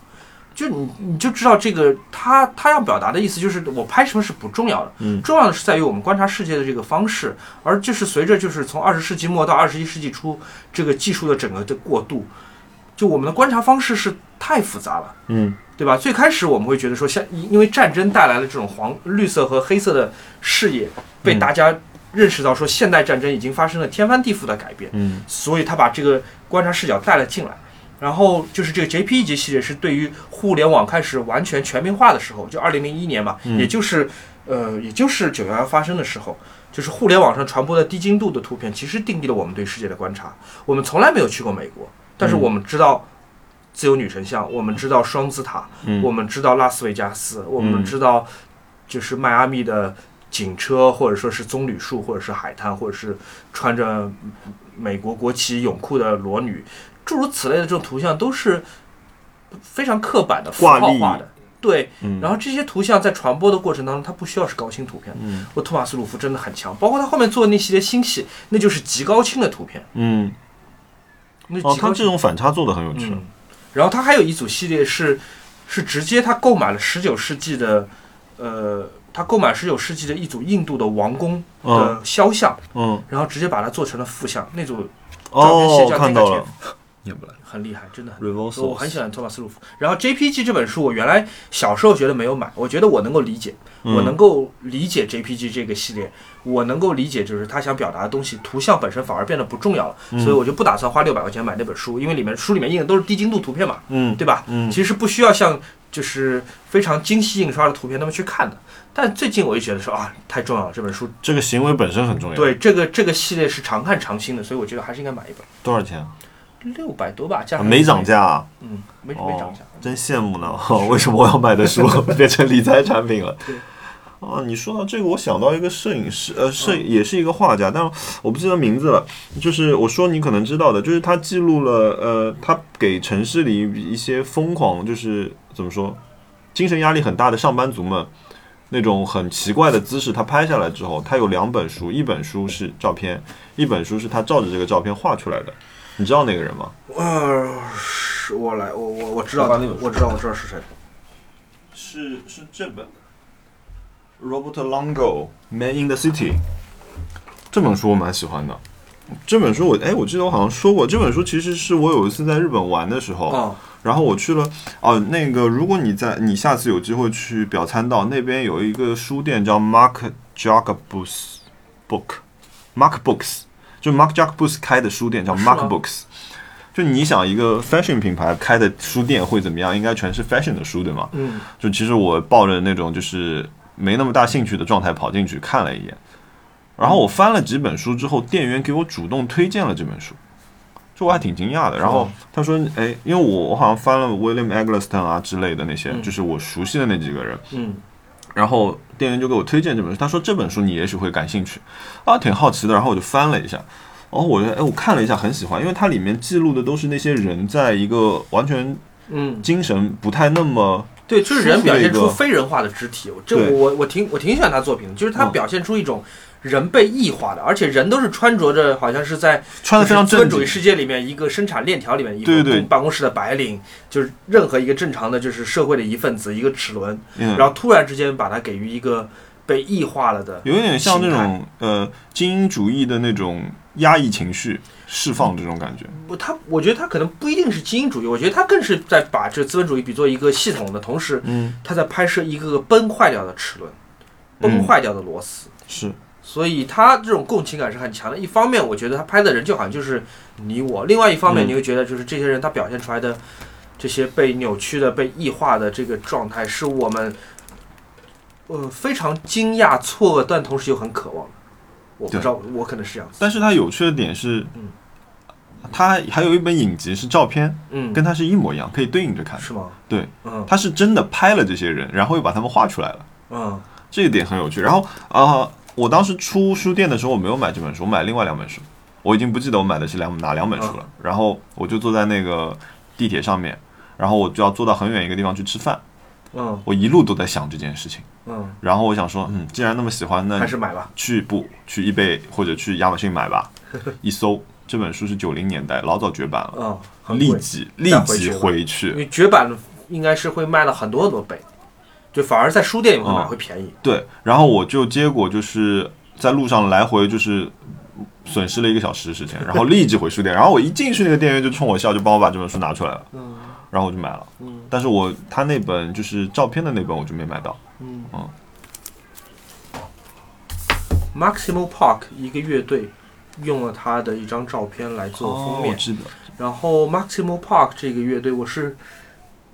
就你你就知道这个他他要表达的意思就是我拍什么是不重要的，嗯。重要的是在于我们观察世界的这个方式，而就是随着就是从二十世纪末到二十一世纪初这个技术的整个的过渡，就我们的观察方式是太复杂了。嗯对吧？最开始我们会觉得说，像因因为战争带来了这种黄、绿色和黑色的视野，被嗯大家认识到说现代战争已经发生了天翻地覆的改变，嗯所以他把这个观察视角带了进来。然后就是这个 JPEG 系列是对于互联网开始完全全民化的时候，就二零零一年嘛，嗯也就是呃，也就是九幺幺发生的时候，就是互联网上传播的低精度的图片，其实定义了我们对世界的观察。我们从来没有去过美国，但是嗯我们知道自由女神像，我们知道双子塔，嗯我们知道拉斯维加斯，我们嗯知道就是迈阿密的警车，或者说是棕榈树，或者是海滩，或者是穿着美国国旗泳裤的裸女，诸如此类的这种图像都是非常刻板的、符号化的。对，嗯，然后这些图像在传播的过程当中，它不需要是高清图片。嗯我托马斯鲁夫真的很强，包括他后面做的那系列新戏，那就是极高清的图片。嗯，那哦。他这种反差做的很有趣。嗯，然后他还有一组系列是是直接他购买了十九世纪的，呃，他购买十九世纪的一组印度的王宫嗯的肖像，嗯，然后直接把它做成了复像，那组照片系哦，叫看到了也不来很厉害，真的很。我很喜欢托马斯·鲁夫。然后 JPG 这本书，我原来小时候觉得没有买，我觉得我能够理解，嗯我能够理解 JPG 这个系列，我能够理解就是他想表达的东西，图像本身反而变得不重要了，嗯所以我就不打算花六百块钱买那本书，因为里面书里面印的都是低精度图片嘛，嗯对吧？嗯其实不需要像就是非常精细印刷的图片那么去看的。但最近我就觉得说啊，太重要了，这本书这个行为本身很重要。，对这个这个系列是常看常新的，所以我觉得还是应该买一本，多少钱啊？六百多吧，加上没涨，价啊。嗯，没没涨价。真羡慕呢！为什么我要买的书 变成理财产品了对？啊，你说到这个，我想到一个摄影师，呃，摄也是一个画家，但我不记得名字了。就是我说你可能知道的，就是他记录了，呃，他给城市里一些疯狂，就是怎么说，精神压力很大的上班族们那种很奇怪的姿势，他拍下来之后，他有两本书，一本书是照片，一本书是他照着这个照片画出来的。你知道那个人吗？呃，是我来，我我我知道我把那本，书我知道，我知道是谁。是是这本，Robert Longo《Man in the City》这本书我蛮喜欢的。这本书我哎，我记得我好像说过，这本书其实是我有一次在日本玩的时候，哦，然后我去了哦，那个如果你在你下次有机会去表参道那边有一个书店叫 Mark Jacobus Book，Mark Books，就 Mark Jacobus 开的书店叫 Mark Books。就你想一个 fashion 品牌开的书店会怎么样？应该全是 fashion 的书，对吗？嗯，就其实我抱着那种就是没那么大兴趣的状态跑进去看了一眼，然后我翻了几本书之后，店员给我主动推荐了这本书，就我还挺惊讶的。然后他说：“哎，因为我我好像翻了 William Eggleston 啊之类的那些，嗯就是我熟悉的那几个人。嗯，然后店员就给我推荐这本书，他说这本书你也许会感兴趣，啊，挺好奇的。然后我就翻了一下，然后我就哎我看了一下，很喜欢，因为它里面记录的都是那些人在一个完全嗯，精神不太那么对，就是人表现出非人化的肢体，这我我挺我挺喜欢他作品的，就是他嗯。表现出一种人被异化的，而且人都是穿着着好像是在穿的非常资本主义。世界里面一个生产链条里面一个办公室的白领，就是任何一个正常的就是社会的一份子，一个齿轮，嗯，然后突然之间把它给予一个被异化了的，有点像那种呃精英主义的那种压抑情绪释放这种感觉。不，他我觉得他可能不一定是精英主义，我觉得他更是在把这资本主义比作一个系统的同时，嗯，他在拍摄一个个崩坏掉的齿轮，崩嗯坏掉的螺丝。是，所以他这种共情感是很强的。一方面，我觉得他拍的人就好像就是你我；另外一方面，嗯你会觉得就是这些人他表现出来的这些被扭曲的、被异化的这个状态，是我们呃非常惊讶、错愕，但同时又很渴望的。我不知道，我可能是这样子。但是他有趣的点是嗯，它还有一本影集是照片，嗯，跟他是一模一样，可以对应着看。是吗？对，嗯它是真的拍了这些人，然后又把他们画出来了，嗯这一点很有趣。然后啊、我当时出书店的时候，我没有买这本书，我买另外两本书，我已经不记得我买的是两哪两本书了。然后我就坐在那个地铁上面，然后我就要坐到很远一个地方去吃饭，嗯我一路都在想这件事情。嗯，然后我想说，嗯，既然那么喜欢，那还是买吧。去不去 eBay 或者去亚马逊买吧。一搜这本书是九零年代，老早绝版了，嗯，立即立即回去吧因。为绝版应该是会卖了很多很多倍，就反而在书店里面会买哦会便宜。对，然后我就结果就是在路上来回就是损失了一个小时的时间，然后立即回书店，然后我一进去那个店员就冲我笑，就帮我把这本书拿出来了，嗯然后我就买了。嗯但是我他那本就是照片的那本我就没买到。嗯嗯 Maximal Park 一个乐队用了他的一张照片来做封面。哦知道。然后 Maximal Park 这个乐队，我是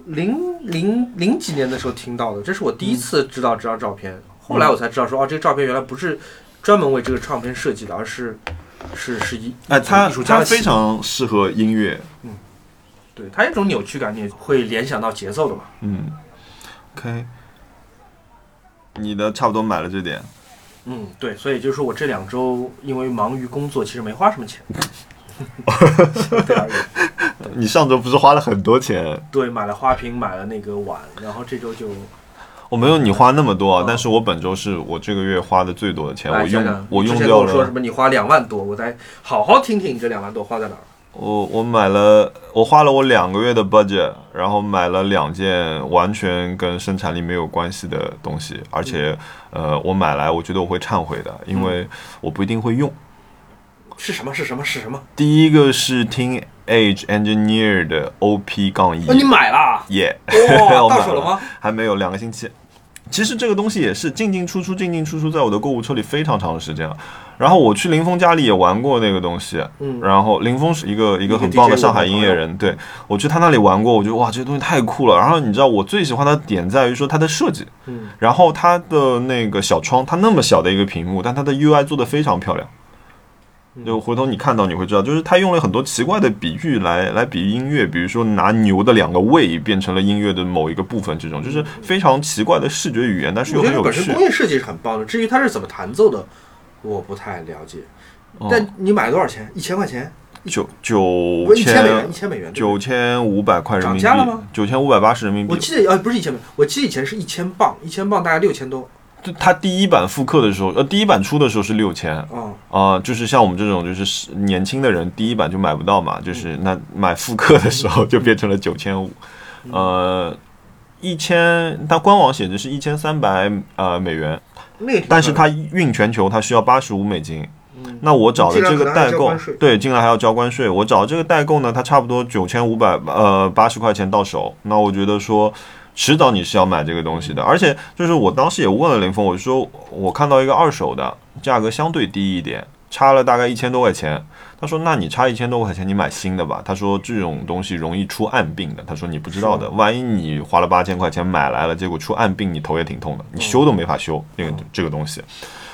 零零零几年的时候听到的，这是我第一次知道这张照片。后来我才知道说，哦，这个照片原来不是专门为这个唱片设计的，而是是是一哎，他他非常适合音乐。嗯对它有一种扭曲感，你会联想到节奏的嘛。嗯，OK，你的差不多买了这点。嗯，对，所以就是说我这两周因为忙于工作，其实没花什么钱。对而言，你上周不是花了很多钱？对，买了花瓶，买了那个碗，然后这周就我没有你花那么多啊哦，但是我本周是我这个月花的最多的钱，我用我用掉了，说什么？你花两万多，我再好好听听你这两万多花在哪儿。我我买了，我花了我两个月的 budget，然后买了两件完全跟生产力没有关系的东西，而且呃，我买来我觉得我会忏悔的，因为我不一定会用。是什么？是什么？是什么？第一个是 Teenage Engineer 的 OP 杠一哦，，你买了？耶，到手了吗？还没有两个星期。其实这个东西也是进进出出，进进出出，在我的购物车里非常长的时间了。然后我去林峰家里也玩过那个东西，嗯然后林峰是一个一个很棒的上海音乐人，对我去他那里玩过，我觉得哇，这个东西太酷了。然后你知道我最喜欢的点在于说它的设计，嗯，然后它的那个小窗，它那么小的一个屏幕，但它的 UI 做的非常漂亮。就回头你看到你会知道，就是他用了很多奇怪的比喻来来比喻音乐，比如说拿牛的两个胃变成了音乐的某一个部分，这种就是非常奇怪的视觉语言，但是又很有趣本身工。业设计是很棒的，至于它是怎么弹奏的，我不太了解。哦但你买了多少钱？一千块钱？九九千美元，一千千美元。九千五百块人民币涨价了吗，九千五百八十人民币我。记得呃不是一千美，我记得以前是一千磅，一千磅大概六千多。就它第一版复刻的时候，呃，第一版出的时候是六千，嗯，啊、就是像我们这种就是年轻的人，第一版就买不到嘛，就是那买复刻的时候就变成了九千五，呃，一千，它官网写的是一千三百呃美元，那但是漂它运全球它需要八十五美金。嗯那我找的这个代购对，进来还要交关税。我找这个代购呢，它差不多九千五百呃八十块钱到手。那我觉得说，迟早你是要买这个东西的。而且就是我当时也问了林峰，我就说我看到一个二手的，价格相对低一点，差了大概一千多块钱。他说：“那你差一千多块钱，你买新的吧。”他说：“这种东西容易出暗病的。”他说：“你不知道的，万一你花了八千块钱买来了，结果出暗病，你头也挺痛的，你修都没法修这个这个东西。”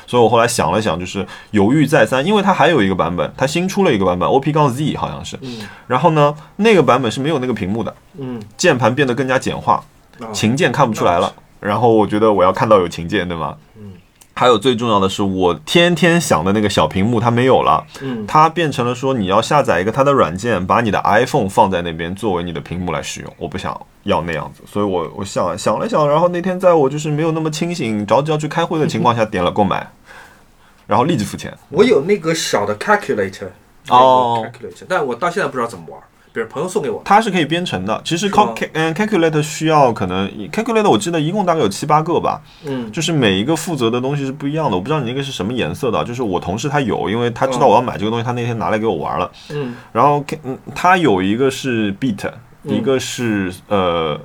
所以我后来想了想，就是犹豫再三，因为它还有一个版本，它新出了一个版本，OP 杠 Z 好像是。嗯然后呢，那个版本是没有那个屏幕的，嗯，键盘变得更加简化，啊琴键看不出来了。然后我觉得我要看到有琴键，对吗？嗯。还有最重要的是，我天天想的那个小屏幕它没有了，嗯它变成了说你要下载一个它的软件，把你的 iPhone 放在那边作为你的屏幕来使用。我不想要那样子，所以我我想想了想，然后那天在我就是没有那么清醒，着急要去开会的情况下，点了购买，然后立即付钱。我有那个小的 calculator，哦那个 calculator，但我到现在不知道怎么玩，别人朋友送给我的。它是可以编程的，其实是吗 cal 嗯 calculator 需要可能 calculator 我记得一共大概有七八个吧，嗯就是每一个负责的东西是不一样的。我不知道你那个是什么颜色的，就是我同事他有，因为他知道我要买这个东西，他那天拿来给我玩了。嗯然后嗯，他有一个是 beat，嗯一个是呃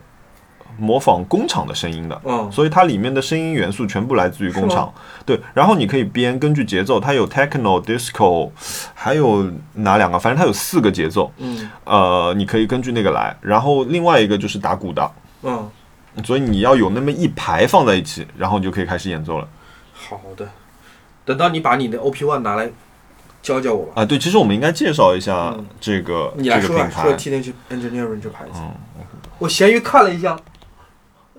模仿工厂的声音的。嗯所以它里面的声音元素全部来自于工厂，对。然后你可以编，根据节奏，它有 techno、disco，还有哪两个？反正它有四个节奏，嗯呃，你可以根据那个来。然后另外一个就是打鼓的，嗯，所以你要有那么一排放在一起，然后你就可以开始演奏了。好的。等到你把你的 OP One 拿来教教我吧。啊，对，其实我们应该介绍一下嗯这个、你来说吧，这个品牌说。Teenage Engineering 这牌子。嗯，我闲鱼看了一下，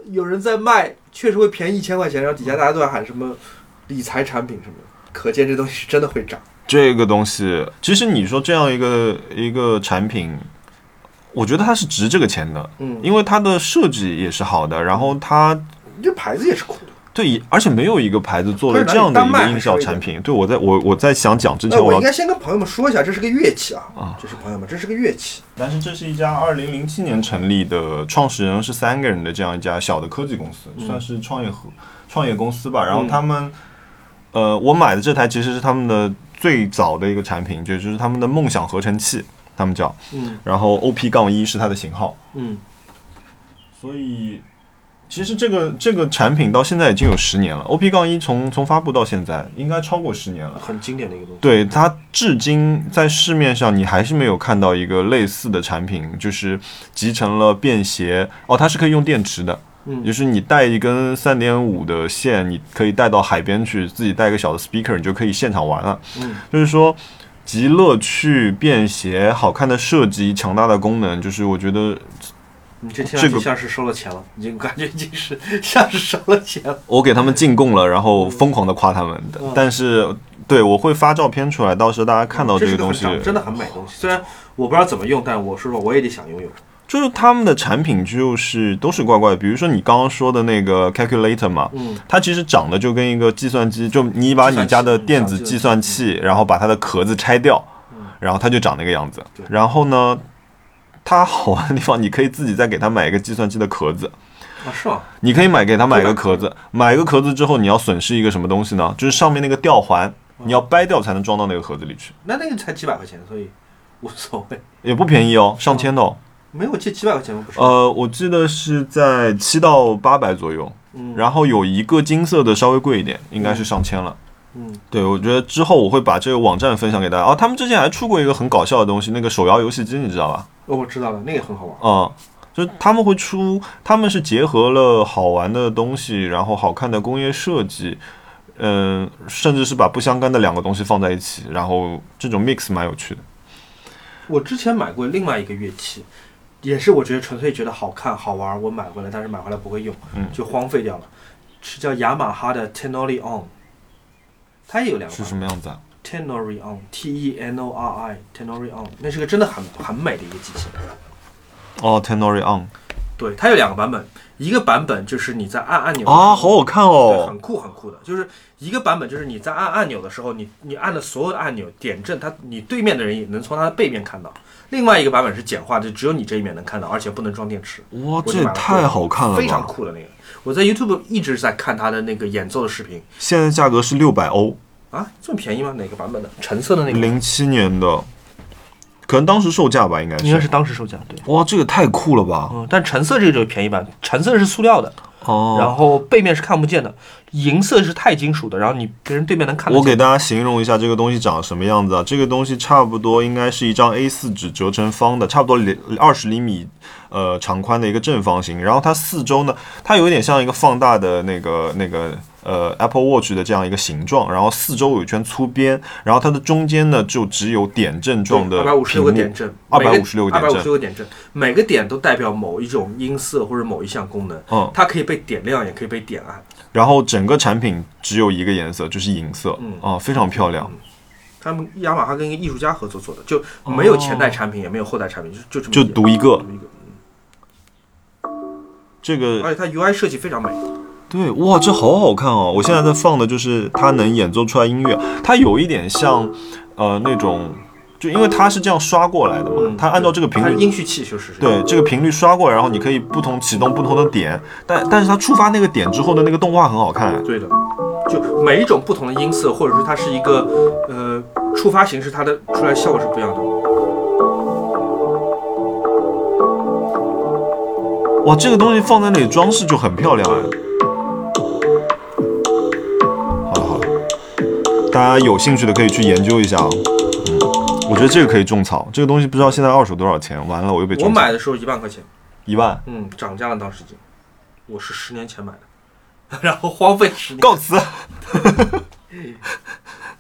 有人在卖，确实会便宜一千块钱，然后底下大家都在喊什么理财产品什么的，可见这东西是真的会涨。这个东西，其实你说这样一个一个产品，我觉得它是值这个钱的，嗯，因为它的设计也是好的，然后它这牌子也是酷的。对，而且没有一个牌子做了这样的一个音效产品。对我在我我在想讲之前，那我应该先跟朋友们说一下，这是个乐器啊，啊这是朋友们，这是个乐器。但是这是一家二零零七年成立的，创始人是三个人的这样一家小的科技公司，嗯算是创业合创业公司吧。然后他们，呃，我买的这台其实是他们的最早的一个产品，就就是他们的梦想合成器，他们叫。嗯然后 OP 杠一是它的型号，嗯所以其实这个这个产品到现在已经有十年了，OP 杠一从从发布到现在应该超过十年了。很经典的一个东西。对它至今在市面上你还是没有看到一个类似的产品，就是集成了便携哦，它是可以用电池的，嗯就是你带一根三点五的线，你可以带到海边去，自己带一个小的 speaker，你就可以现场玩了。嗯，就是说。集乐趣、便携、好看的设计、强大的功能，就是我觉得你这听这个上去像是收了钱了，已经感觉已经是像是收了钱了。我给他们进贡了，然后疯狂的夸他们但是，对我会发照片出来，到时候大家看到这这个东西，真的很美的东西。虽然我不知道怎么用，但我说实话，我也得想拥有。就是他们的产品就是都是怪怪的。比如说你刚刚说的那个 calculator 嘛，嗯，它其实长得就跟一个计算机，就你把你家的电子计算器，然后把它的壳子拆掉，然后它就长那个样子。然后呢，它好玩的地方，你可以自己再给它买一个计算机的壳子。啊，是吗？你可以买给它买一个壳子，买一个壳子之后，你要损失一个什么东西呢？就是上面那个吊环，你要掰掉才能装到那个盒子里去，那那个才几百块钱，所以无所谓。也不便宜哦，上千的哦。没有，我记得几百块钱吗？不是。呃，我记得是在七到八百左右，嗯然后有一个金色的稍微贵一点，应该是上千了。嗯，对，我觉得之后我会把这个网站分享给大家。哦，他们之前还出过一个很搞笑的东西，那个手摇游戏机，你知道吧？哦，我知道了，那个很好玩。嗯，就是他们会出，他们是结合了好玩的东西，然后好看的工业设计，嗯、甚至是把不相干的两个东西放在一起，然后这种 mix 蛮有趣的。我之前买过另外一个乐器，也是我觉得纯粹觉得好看好玩，我买回来，但是买回来不会用，嗯就荒废掉了。是叫雅马哈的 Tenori On，它也有两个是版本什么样子啊？Tenori On，T E N O R I，Tenori On，那是个真的很很美的一个机器。哦，Tenori On 对，它有两个版本，一个版本就是你在按按钮啊，好好看对，哦。很酷很酷的，就是一个版本，就是你在按按钮的时候，你你按的所有的按钮点阵，它你对面的人也能从它的背面看到。另外一个版本是简化，就只有你这一面能看到，而且不能装电池。哇，这也太好看了吧！非常酷的那个。我在 YouTube 一直在看他的那个演奏的视频现在价格是六百欧，啊，这么便宜吗？哪个版本的？橙色的那个？零七年的，可能当时售价吧，应该是。应该是当时售价对。哇，这个太酷了吧！嗯，但橙色这个就是便宜版，橙色是塑料的，哦，然后背面是看不见的，银色是钛金属的，然后你别人对面能看得见。我给大家形容一下这个东西长什么样子啊？这个东西差不多应该是一张 A4 纸折成方的，差不多二十厘米呃长宽的一个正方形。然后它四周呢，它有点像一个放大的那个那个呃 Apple Watch 的这样一个形状，然后四周有一圈粗边，然后它的中间呢就只有点阵状的二百五十六个点阵，二百五十六个点阵二百五十六个点阵，每个点都代表某一种音色或者某一项功能，嗯，它可以被点亮，也可以被点暗。然后整个产品只有一个颜色，就是银色，嗯啊，非常漂亮。他们雅马哈跟一个艺术家合作做的，就没有前代产品，也没有后代产品，就就这么就一点独一个独一个。这个而且它 UI 设计非常美，对，哇，这好好看哦！我现在在放的就是它能演奏出来音乐，它有一点像，呃，那种，就因为它是这样刷过来的嘛，嗯它按照这个频率，它音序器就是对，这个频率刷过来，然后你可以不同启动不同的点，但但是它触发那个点之后的那个动画很好看，对的，就每一种不同的音色，或者是它是一个呃触发形式，它的出来效果是不一样的。哇，这个东西放在那里装饰就很漂亮哎。大家有兴趣的可以去研究一下啊。嗯，我觉得这个可以种草，这个东西不知道现在二手多少钱，完了我又被我买的时候一万块钱，一万。嗯，涨价了当时就，我是十年前买的，然后荒废十年。告辞。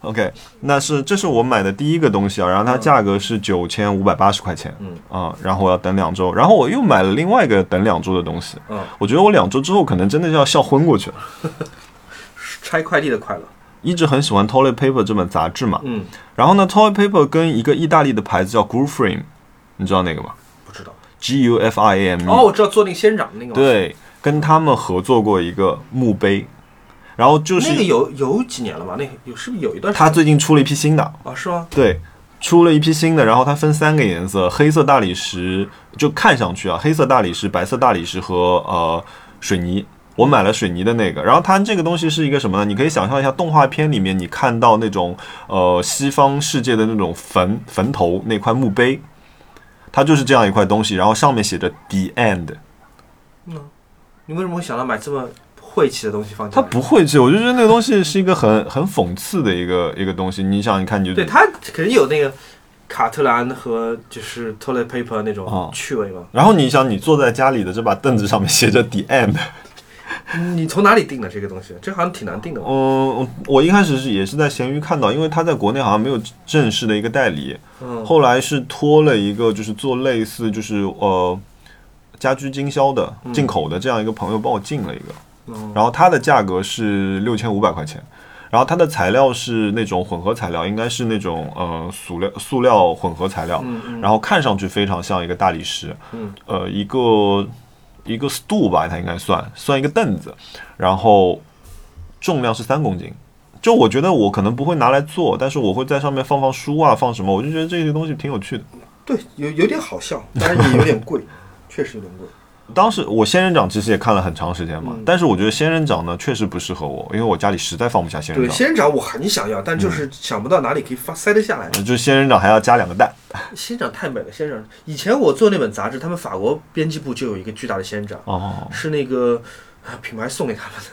OK，那是这是我买的第一个东西啊，然后它价格是九千五百八十块钱，嗯啊，然后我要等两周，然后我又买了另外一个等两周的东西，嗯，我觉得我两周之后可能真的要笑昏过去了。拆快递的快乐。一直很喜欢 Toilet Paper 这本杂志嘛，嗯，然后呢，Toilet Paper 跟一个意大利的牌子叫 Groove Frame，你知道那个吗不知道。？G U F I A M E，哦，我知道做那个仙人掌那个。，对，跟他们合作过一个墓碑，然后就是那个有有几年了吧？那个有是不是有一段时间？他最近出了一批新的，啊是吗？对，出了一批新的，然后它分三个颜色：黑色大理石，就看上去啊，黑色大理石、白色大理石和呃水泥。我买了水泥的那个，然后它这个东西是一个什么呢？你可以想象一下，动画片里面你看到那种呃西方世界的那种坟坟头那块墓碑，它就是这样一块东西，然后上面写着 “The End”。嗯你为什么会想到买这么晦气的东西放家它？不晦气，我就觉得那个东西是一个很很讽刺的一个一个东西。你想，你看，你就对，它肯定有那个卡特兰和就是 toilet paper 那种哦趣味嘛。然后你想，你坐在家里的这把凳子上面写着 “the end”，你从哪里订的这个东西？这好像挺难订的。嗯，我一开始是也是在闲鱼看到，因为它在国内好像没有正式的一个代理，嗯，后来是托了一个就是做类似就是呃家居经销的进口的这样一个朋友帮我进了一个，嗯然后它的价格是六千五百块钱，然后它的材料是那种混合材料，应该是那种呃塑料塑料混合材料，嗯嗯。然后看上去非常像一个大理石，嗯。呃一个一个 stool 吧，它应该算算一个凳子，然后重量是三公斤。就我觉得我可能不会拿来做，但是我会在上面放放书啊，放什么，我就觉得这些东西挺有趣的。对，有有点好笑，但是也有点贵，确实有点贵。当时我仙人掌其实也看了很长时间嘛，嗯但是我觉得仙人掌呢确实不适合我，因为我家里实在放不下仙人掌对，掌。仙人掌我很想要，但就是想不到哪里可以发塞得下来。呃就是仙人掌还要加两个蛋 仙人掌太美了，仙人掌。以前我做那本杂志，他们法国编辑部就有一个巨大的仙人掌，哦。是那个啊品牌送给他们的，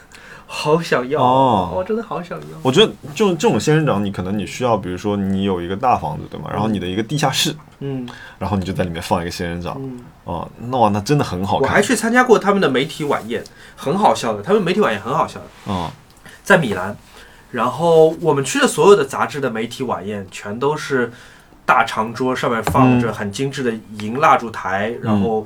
好想要哦我真的好想要。我觉得就这种仙人掌，你可能你需要，比如说你有一个大房子，对吗？然后你的一个地下室，嗯然后你就在里面放一个仙人掌，嗯，哦，那，那真的很好看，我还去参加过他们的媒体晚宴，很好笑的。他们媒体晚宴很好笑的，嗯在米兰。然后我们去的所有的杂志的媒体晚宴，全都是大长桌，上面放着很精致的银蜡烛台，然后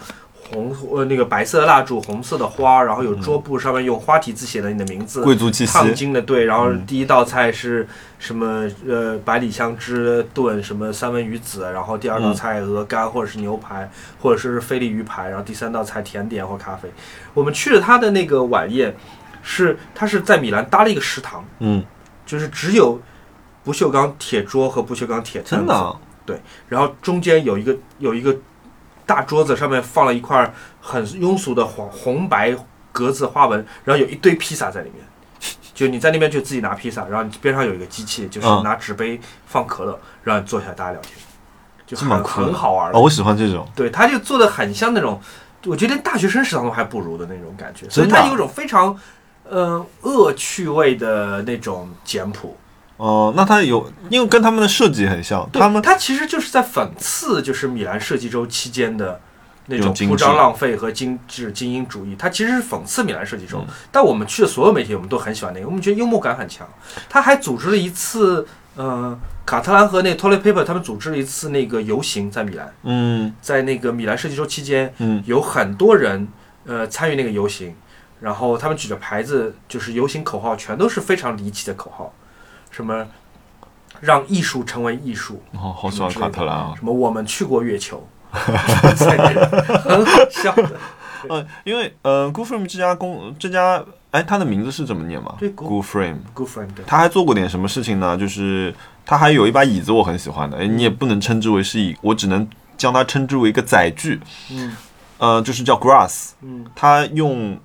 红呃那个白色的蜡烛，红色的花，然后有桌布，上面用花体字写了你的名字，贵族气息，烫金的对，然后第一道菜是什么呃百里香汁炖什么三文鱼子，然后第二道菜鹅肝或者是牛排或者是菲力鱼排，然后第三道菜甜点或咖啡。我们去了他的那个晚宴，是他是在米兰搭了一个食堂，嗯，就是只有不锈钢铁桌和不锈钢铁凳子，真的啊，然后中间有一个有一个大桌子，上面放了一块很庸俗的黄红白格子花纹，然后有一堆披萨在里面。就你在那边就自己拿披萨，然后你边上有一个机器，就是嗯拿纸杯放可乐，然后你坐下来大家聊天，就很很好玩的。哦，我喜欢这种，对，他就做的很像那种，我觉得连大学生食堂都还不如的那种感觉，所以真的啊它有一种非常呃恶趣味的那种简朴。哦，那他有，因为跟他们的设计很像，他们他其实就是在讽刺，就是米兰设计周期间的那种铺张浪费和精致精英主义。他其实是讽刺米兰设计周，嗯但我们去的所有媒体，我们都很喜欢那个，我们觉得幽默感很强。他还组织了一次，呃，卡特兰和那 Toilet Paper 他们组织了一次那个游行，在米兰，嗯在那个米兰设计周期间，嗯有很多人呃参与那个游行，然后他们举着牌子，就是游行口号全都是非常离奇的口号，什么让艺术成为艺术，哦，好喜欢卡特兰啊，什么我们去过月球，很好笑的。嗯，因为呃，Good Frame 这家公这家，哎，它的名字是怎么念吗对？Good Frame，Good friend，对他还做过点什么事情呢？就是他还有一把椅子，我很喜欢的。哎，你也不能称之为是椅，我只能将它称之为一个载具。嗯呃，就是叫 Grass，嗯，他用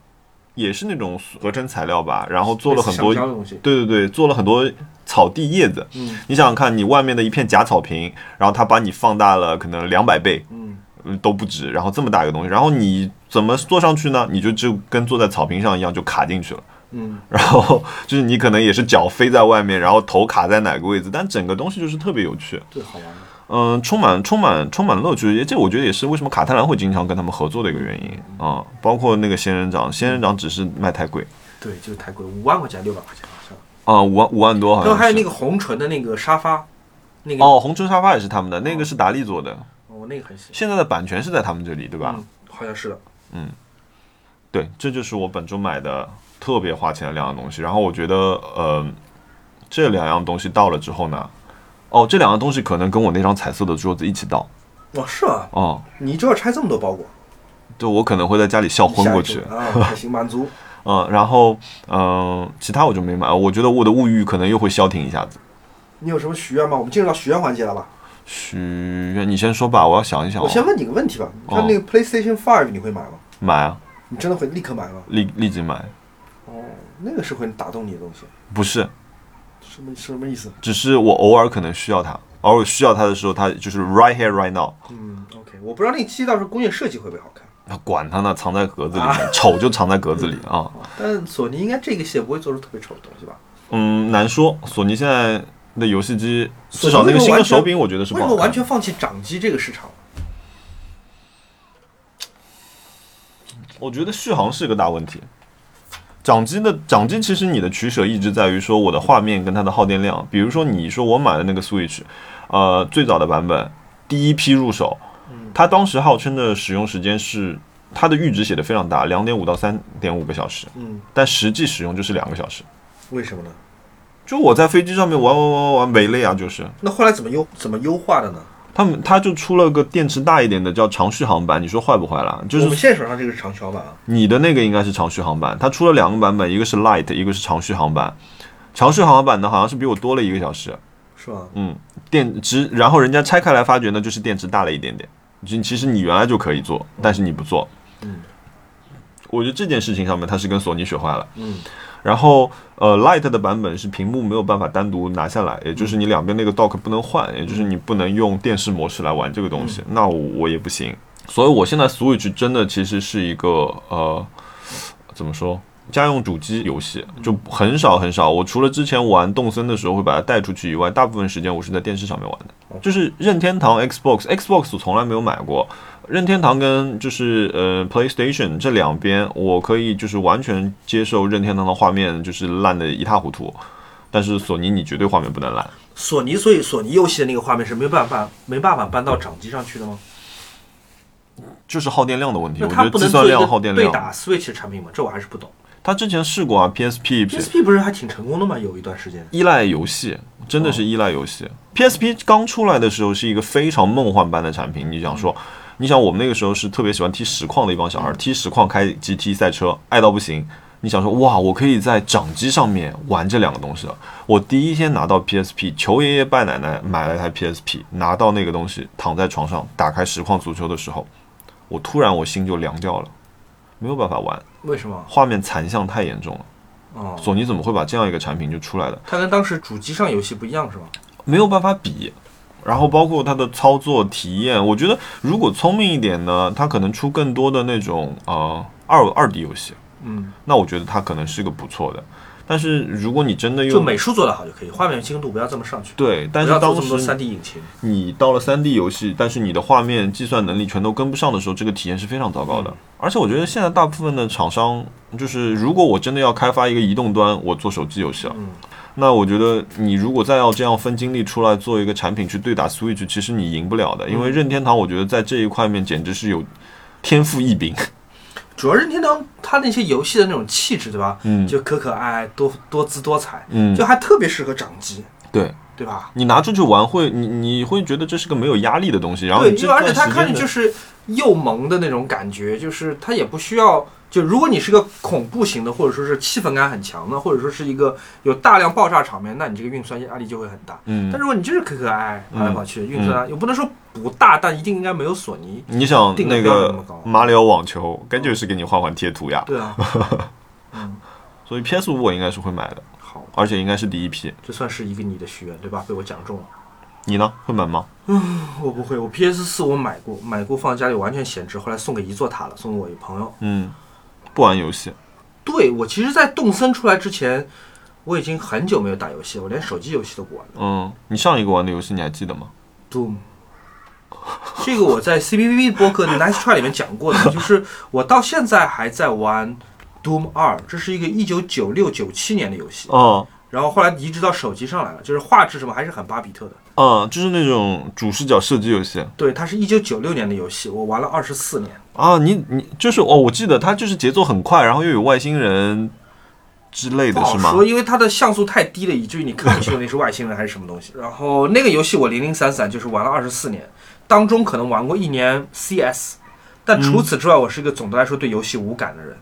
也是那种合成材料吧，然后做了很多。对对对，做了很多草地叶子。嗯你想想看，你外面的一片假草坪，然后它把你放大了可能两百倍嗯嗯都不止，然后这么大一个东西，然后你怎么坐上去呢？你就就跟坐在草坪上一样，就卡进去了。嗯，然后 就是你可能也是脚飞在外面，然后头卡在哪个位置，但整个东西就是特别有趣，对好玩的。嗯，充满充满充满乐趣。也这我觉得也是为什么卡特兰会经常跟他们合作的一个原因啊、包括那个仙人掌，仙人掌只是卖太贵对，就是太贵，五万块钱，六百块钱好像。啊，五万五万多好像。然后还有那个红唇的那个沙发，那个哦，红唇沙发也是他们的，那个是达利做的，哦那个很喜，现在的版权是在他们这里，对吧？嗯，好像是的。嗯对，这就是我本周买的特别花钱的两样东西。然后我觉得，呃，这两样东西到了之后呢，哦，这两个东西可能跟我那张彩色的桌子一起到。哦，是啊？哦，你就要拆这么多包裹，对我可能会在家里笑昏过去啊，还行，满足。嗯，然后嗯、其他我就没买。我觉得我的物欲可能又会消停一下子。你有什么许愿吗？我们进入到许愿环节了吧？许愿，你先说吧，我要想一想、哦。我先问你个问题吧，你看哦那个 PlayStation Five 你会买吗？买啊，你真的会立刻买吗？立立即买。哦，那个是会打动你的东西，不是，什么什么意思？只是我偶尔可能需要它，偶尔需要它的时候，它就是 right here right now。嗯，OK，我不知道那个机器到时候工业设计会不会好看。那管它呢，藏在格子里面，丑就藏在格子里啊。但索尼应该这个系列不会做出特别丑的东西吧？嗯，难说。索尼现在的游戏机，至少那个新的手柄，我觉得是不为什么完全放弃掌机这个市场？我觉得续航是个大问题。掌机的掌机其实你的取舍一直在于说我的画面跟它的耗电量。比如说你说我买的那个 Switch，呃，最早的版本，第一批入手，它当时号称的使用时间是它的阈值写的非常大，两点五到三点五个小时，嗯，但实际使用就是两个小时。为什么呢？就我在飞机上面玩玩玩玩玩没累啊，就是那后来怎么优怎么优化的呢？他们他就出了个电池大一点的叫长续航版，你说坏不坏啦？就是我们现在手上这个是长销版啊。你的那个应该是长续航版，它出了两个版本，一个是 Light，一个是长续航版。长续航版的好像是比我多了一个小时，是吧？嗯，电池，然后人家拆开来发觉呢，就是电池大了一点点。其其实你原来就可以做，但是你不做。嗯，我觉得这件事情上面它是跟索尼学坏了。嗯，然后呃，Light 的版本是屏幕没有办法单独拿下来，也就是你两边那个 dock 不能换，也就是你不能用电视模式来玩这个东西，那我我也不行。所以我现在 Switch 真的其实是一个呃，怎么说？家用主机游戏就很少很少，我除了之前玩动森的时候会把它带出去以外，大部分时间我是在电视上面玩的。就是任天堂 Xbox，Xbox 我从来没有买过，任天堂跟就是呃 PlayStation 这两边，我可以就是完全接受任天堂的画面就是烂的一塌糊涂，但是索尼你绝对画面不能烂。索尼，所以索尼游戏的那个画面是没办法没办法搬到掌机上去的吗？就是耗电量的问题，我觉得计算量、耗电量。个对打 Switch 产品吗？这我还是不懂。他之前试过啊，PSP PSP 不是还挺成功的吗？有一段时间。依赖游戏，真的是依赖游戏。PSP 刚出来的时候是一个非常梦幻般的产品。你想说，你想我们那个时候是特别喜欢踢实况的一帮小孩，踢实况开 GT 赛车，爱到不行。你想说，哇，我可以在掌机上面玩这两个东西了。我第一天拿到 PSP，求爷爷拜奶奶买了一台 PSP，拿到那个东西，躺在床上打开实况足球的时候，我突然我心就凉掉了，没有办法玩，为什么？画面残像太严重了。哦，索尼怎么会把这样一个产品就出来的？它跟当时主机上游戏不一样是吧？没有办法比。然后包括它的操作体验，我觉得如果聪明一点呢，它可能出更多的那种呃二二 D 游戏，嗯，那我觉得它可能是个不错的。但是如果你真的用就美术做得好就可以，画面清晰度不要这么上去，对，但是当时三 D 引擎。你到了三 D 游戏，但是你的画面计算能力全都跟不上的时候，这个体验是非常糟糕的。而且我觉得现在大部分的厂商，就是如果我真的要开发一个移动端，我做手机游戏了，嗯那我觉得你如果再要这样分精力出来做一个产品去对打 Switch，其实你赢不了的，因为任天堂我觉得在这一块面简直是有天赋异禀。主要任天堂它那些游戏的那种气质，对吧？嗯。就可可爱爱、多多姿多彩，嗯。就还特别适合掌机，对对吧？你拿出去玩会，你你会觉得这是个没有压力的东西，然后对，就而且它看着就是又萌的那种感觉，就是它也不需要。就如果你是个恐怖型的，或者说是气氛感很强的，或者说是一个有大量爆炸场面，那你这个运算压力就会很大。嗯但，如果你就是可可爱爱跑来跑去，运算啊又不能说不大，但一定应该没有索尼。你想定那个马里奥网球，该就是给你换换贴图呀。对啊，嗯，所以 PS 五我应该是会买的，好，而且应该是第一批。这算是一个你的许愿，对吧？被我讲中了。你呢？会买吗？嗯我不会，我 PS 四我买过，买过放家里完全闲置，后来送给一座塔了，送给我一朋友。嗯，不玩游戏。对我其实，在动森出来之前，我已经很久没有打游戏了，我连手机游戏都不玩了。嗯，你上一个玩的游戏你还记得吗？Doom，这个我在 CBV 播客的 Nice Try 里面讲过的，就是我到现在还在玩 Doom 二，这是一个一九九六九七年的游戏，哦，然后后来移植到手机上来了，就是画质什么还是很巴比特的。嗯，就是那种主视角射击游戏对，它是一九九六年的游戏，我玩了二十四年。啊。你你就是哦，我记得它就是节奏很快，然后又有外星人之类的是吗？说，因为它的像素太低了，以至于你看不清楚那是外星人还是什么东西。然后那个游戏我零零散散就是玩了二十四年，当中可能玩过一年 CS，但除此之外，我是一个总的来说对游戏无感的人。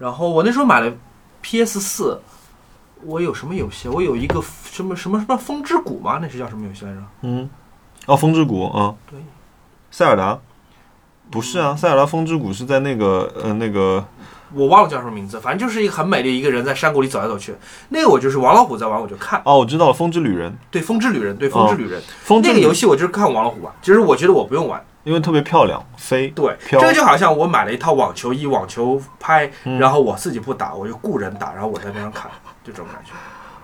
然后我那时候买了 PS 四，我有什么游戏？我有一个什么什么什么风之谷吗？那是叫什么游戏来着？嗯，哦，风之谷，啊，对，塞尔达。不是啊，塞尔达风之谷是在那个呃那个我忘了叫什么名字，反正就是一个很美丽一个人在山谷里走来走去。那个我就是王老虎在玩，我就看。哦，我知道了，风之旅人，对，风之旅人，对，风之旅人。风之旅那个游戏我就是看王老虎玩，其实我觉得我不用玩，因为特别漂亮，飞。对，飘。这个就好像我买了一套网球衣、网球拍，嗯。然后我自己不打，我就雇人打，然后我在边上看，就这种感觉。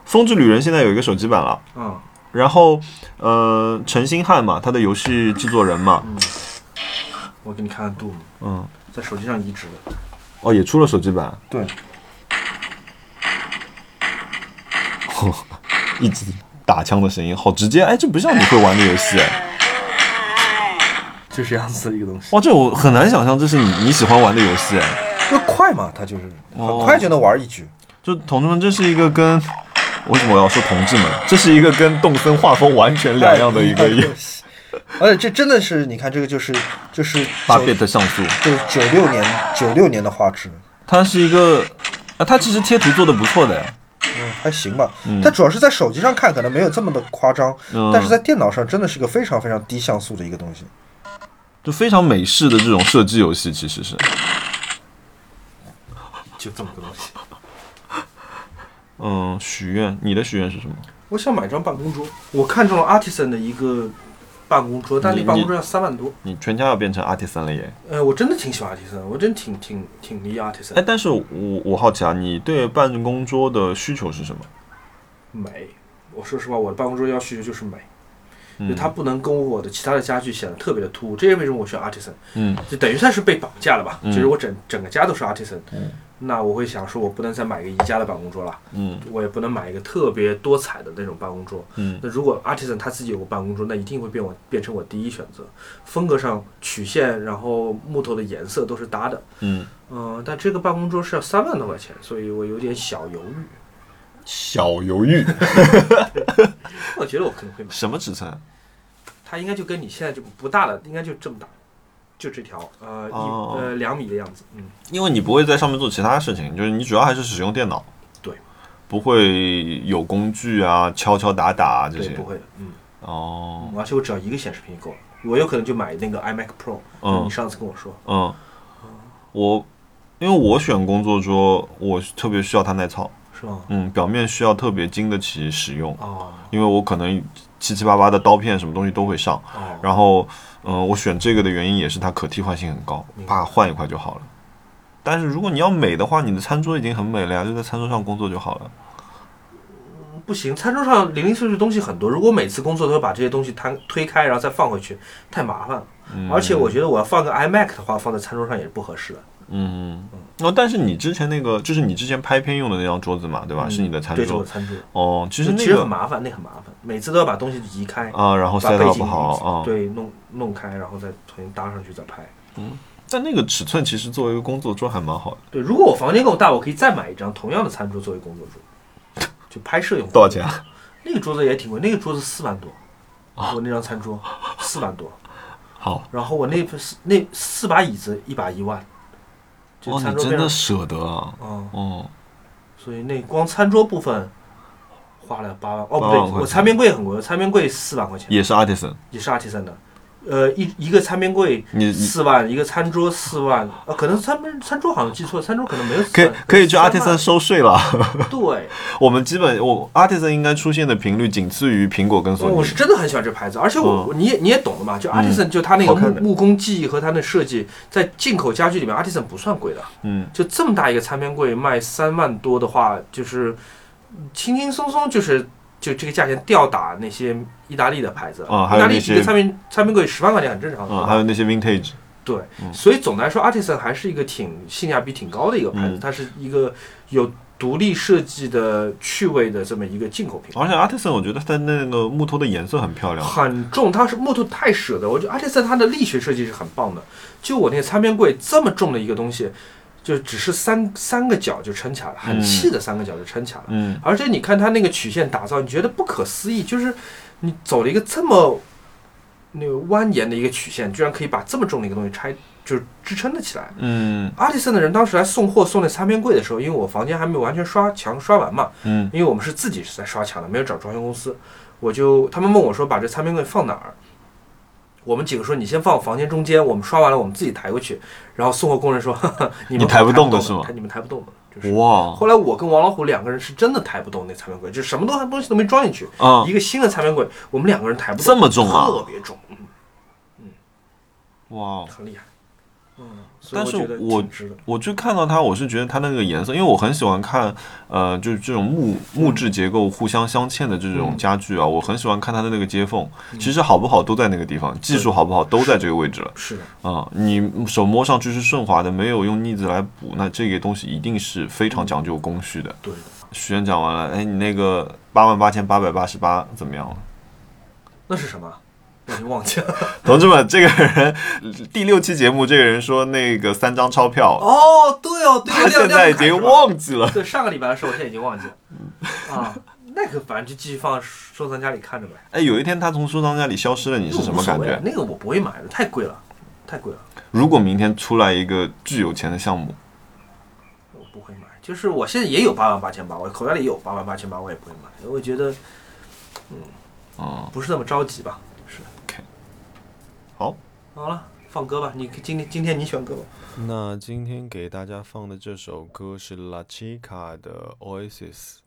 风之旅人现在有一个手机版了，嗯，然后呃，陈星汉嘛，他的游戏制作人嘛，我给你看看 Doom，嗯，在手机上移植的。哦，也出了手机版，对，一直打枪的声音好直接，哎，这不像你会玩的游戏，哎就是这样子的一个东西。哇，这我很难想象这是你你喜欢玩的游戏，哎，就快嘛，它就是哦很快就能玩一局。就同志们，这是一个跟为什么我要说同志们？这是一个跟动森画风完全两样的一个游戏。而且这真的是，你看这个就是就是八九 bit 像素，就是九六年九六年的画质，它是一个啊，它其实贴图做的不错的，呀嗯，还行吧。它主要是在手机上看可能没有这么的夸张，嗯但是在电脑上真的是一个非常非常低像素的一个东西。就非常美式的这种射击游戏，其实是，就这么个东西。嗯，许愿，你的许愿是什么？我想买张办公桌，我看中了 Artisan 的一个办公桌，但那你办公桌要三万多。你全家要变成 artisan 了耶！呃，我真的挺喜欢 Artisan，我真挺挺挺迷 Artisan 哎，但是我我好奇啊，你对办公桌的需求是什么？美。我说实话，我的办公桌要需求就是美，嗯就它不能跟我的其他的家具显得特别的突兀。这也为什么我选 Artisan，嗯就等于算是被绑架了吧。嗯就是我整整个家都是 Artisan，、嗯那我会想说，我不能再买个宜家的办公桌了，嗯我也不能买一个特别多彩的那种办公桌。嗯那如果 Artisan 他自己有个办公桌，那一定会变我变成我第一选择。风格上曲线，然后木头的颜色都是搭的。嗯，嗯、但这个办公桌是要三万多块钱，所以我有点小犹豫。小犹豫，我觉得我可能会买，什么尺寸？它应该就跟你现在就不大了，应该就这么大，就这条呃一、哦呃两米的样子。嗯，因为你不会在上面做其他事情，就是你主要还是使用电脑，对，不会有工具啊，敲敲打打啊这，些不。会的。嗯，哦，而且我只要一个显示屏就够了。我有可能就买那个 iMac Pro，、嗯你上次跟我说，嗯，我因为我选工作桌，我特别需要它耐操，是吗？嗯，表面需要特别经得起使用，哦因为我可能七七八八的刀片什么东西都会上，哦，然后，嗯、我选这个的原因也是它可替换性很高啪换一块就好了。但是如果你要美的话，你的餐桌已经很美了呀，就在餐桌上工作就好了。不行，餐桌上零零碎碎的东西很多，如果每次工作都要把这些东西摊推开，然后再放回去，太麻烦了。嗯、而且我觉得我要放个 iMac 的话，放在餐桌上也是不合适的。嗯，哦，但是你之前那个就是你之前拍片用的那张桌子嘛，对吧？是你的餐对，是我桌的。餐桌。哦，其实那其实很麻烦，那很麻烦，每次都要把东西移开，啊，然后把 set 背 up 景好啊。对，弄弄开，然后再重新搭上去再拍。嗯但那个尺寸其实作为一个工作桌还蛮好的。对，如果我房间够大，我可以再买一张同样的餐桌作为工作桌，就拍摄用。多少钱？啊？那个桌子也挺贵，那个桌子四万多，我那张餐桌四万多，好，然后我那那四把椅子一把一万，就哦，你真的舍得啊？嗯，哦，所以那光餐桌部分花了八万，哦不对我餐边柜很贵，我餐边柜四万块钱，也是 artisan。也是 Artisan 的，呃一一个餐边柜四万，一个餐桌四万，呃可能餐边餐桌好像记错了，餐桌可能没有4万，可以可以去3万 artisan 收税了。对，我们基本我 artisan 应该出现的频率仅次于苹果跟索尼。我是真的很喜欢这牌子，而且我、你也你也懂的嘛，就 Artisan 就它那个木工技艺和它的设计，在进口家具里面，Artisan 不算贵的，嗯，就这么大一个餐边柜卖三万多的话，就是轻轻松松就是就这个价钱吊打那些意大利的牌子。啊意大利一个餐边餐边柜十万块钱很正常的。嗯，还有那些 vintage，对，所以总的来说，Artisan 还是一个挺性价比挺高的一个牌子，嗯它是一个有独立设计的趣味的这么一个进口品牌。而且 artisan 我觉得它那个木头的颜色很漂亮。很重，它是木头太舍得。我觉得 Artisan 它的力学设计是很棒的。就我那个餐边柜这么重的一个东西，就只是三三个角就撑起来了，很嗯细的三个角就撑起来了。嗯而且你看它那个曲线打造，你觉得不可思议，就是你走了一个这么那个蜿蜒的一个曲线，居然可以把这么重的一个东西拆，就是支撑得起来。嗯。阿里森的人当时来送货送那餐边柜的时候，因为我房间还没有完全刷墙刷完嘛，嗯。因为我们是自己是在刷墙的，没有找装修公司，我就他们问我说把这餐边柜放哪儿，我们几个说你先放我房间中间，我们刷完了我们自己抬过去，然后送货工人说 呵呵你们抬不动的的是吗抬你们抬不动的，就是。哇后来我跟王老虎两个人是真的抬不动那餐边柜，就什么东东西都没装进去，啊一个新的餐边柜，我们两个人抬不动，这么重啊特别重，嗯嗯。哇，很厉害。嗯，但是我我就看到它，我是觉得它那个颜色，因为我很喜欢看，呃，就是这种木木质结构互相镶嵌的这种家具啊，我很喜欢看它的那个接缝。其实好不好都在那个地方，技术好不好都在这个位置了。是的，啊，你手摸上去是顺滑的，没有用腻子来补，那这个东西一定是非常讲究工序的。对，许愿讲完了，哎，你那个八万八千八百八十八怎么样了？那是什么？我已经忘记了，同志们，这个人第六期节目，这个人说那个三张钞票哦，对哦，对他现在已经忘记了。对，上个礼拜的事，我现在已经忘记了。啊，那个反正就继续放收藏夹里看着呗。哎，有一天他从收藏夹里消失了，你是什么感觉？那个我不会买的，太贵了，太贵了。如果明天出来一个巨有钱的项目，我不会买。就是我现在也有八万八千八，我口袋里有八万八千八，我也不会买。我觉得，嗯，哦，不是那么着急吧。好，好了，放歌吧。你今天今天你选歌吧。那今天给大家放的这首歌是 La Chica 的 Oasis。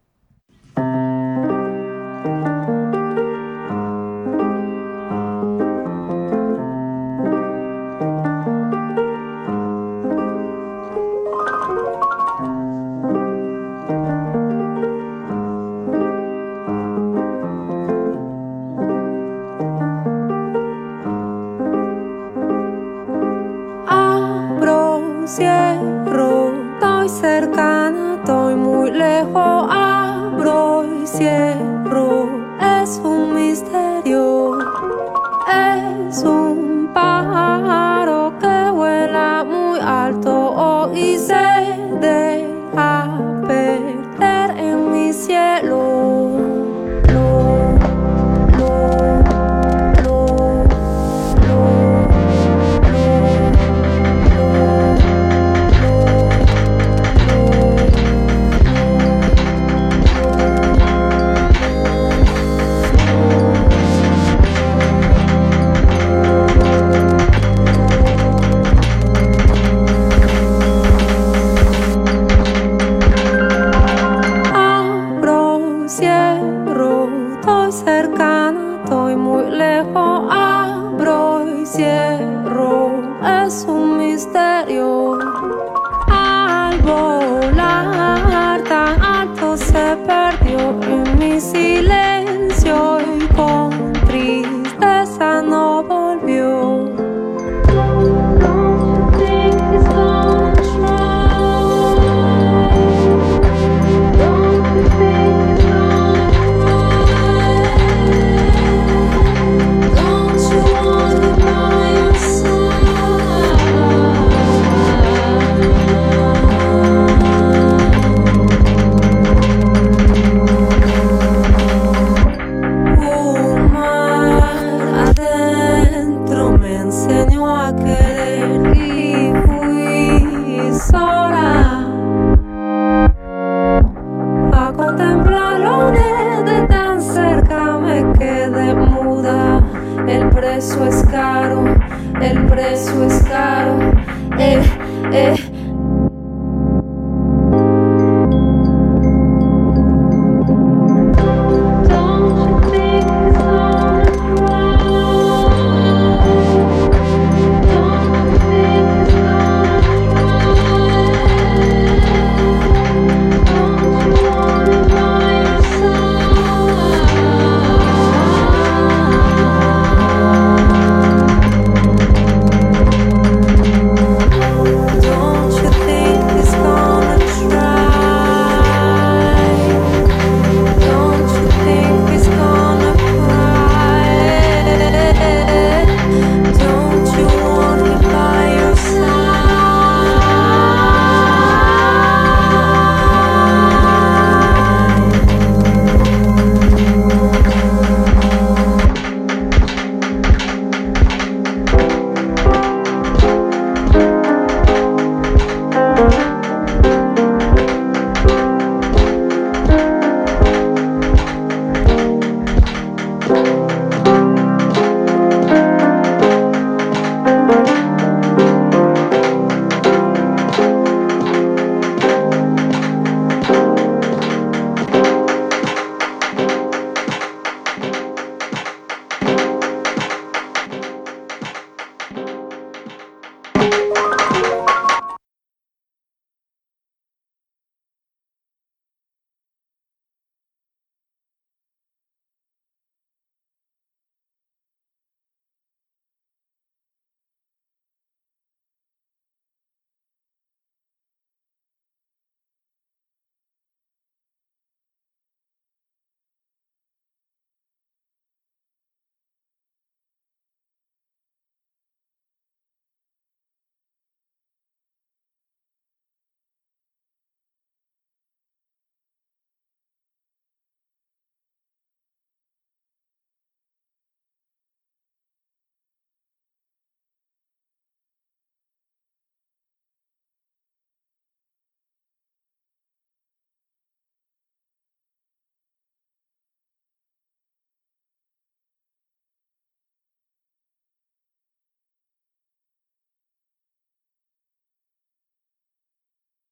es un misterio, es un pájaro que vuela muy alto oh, se.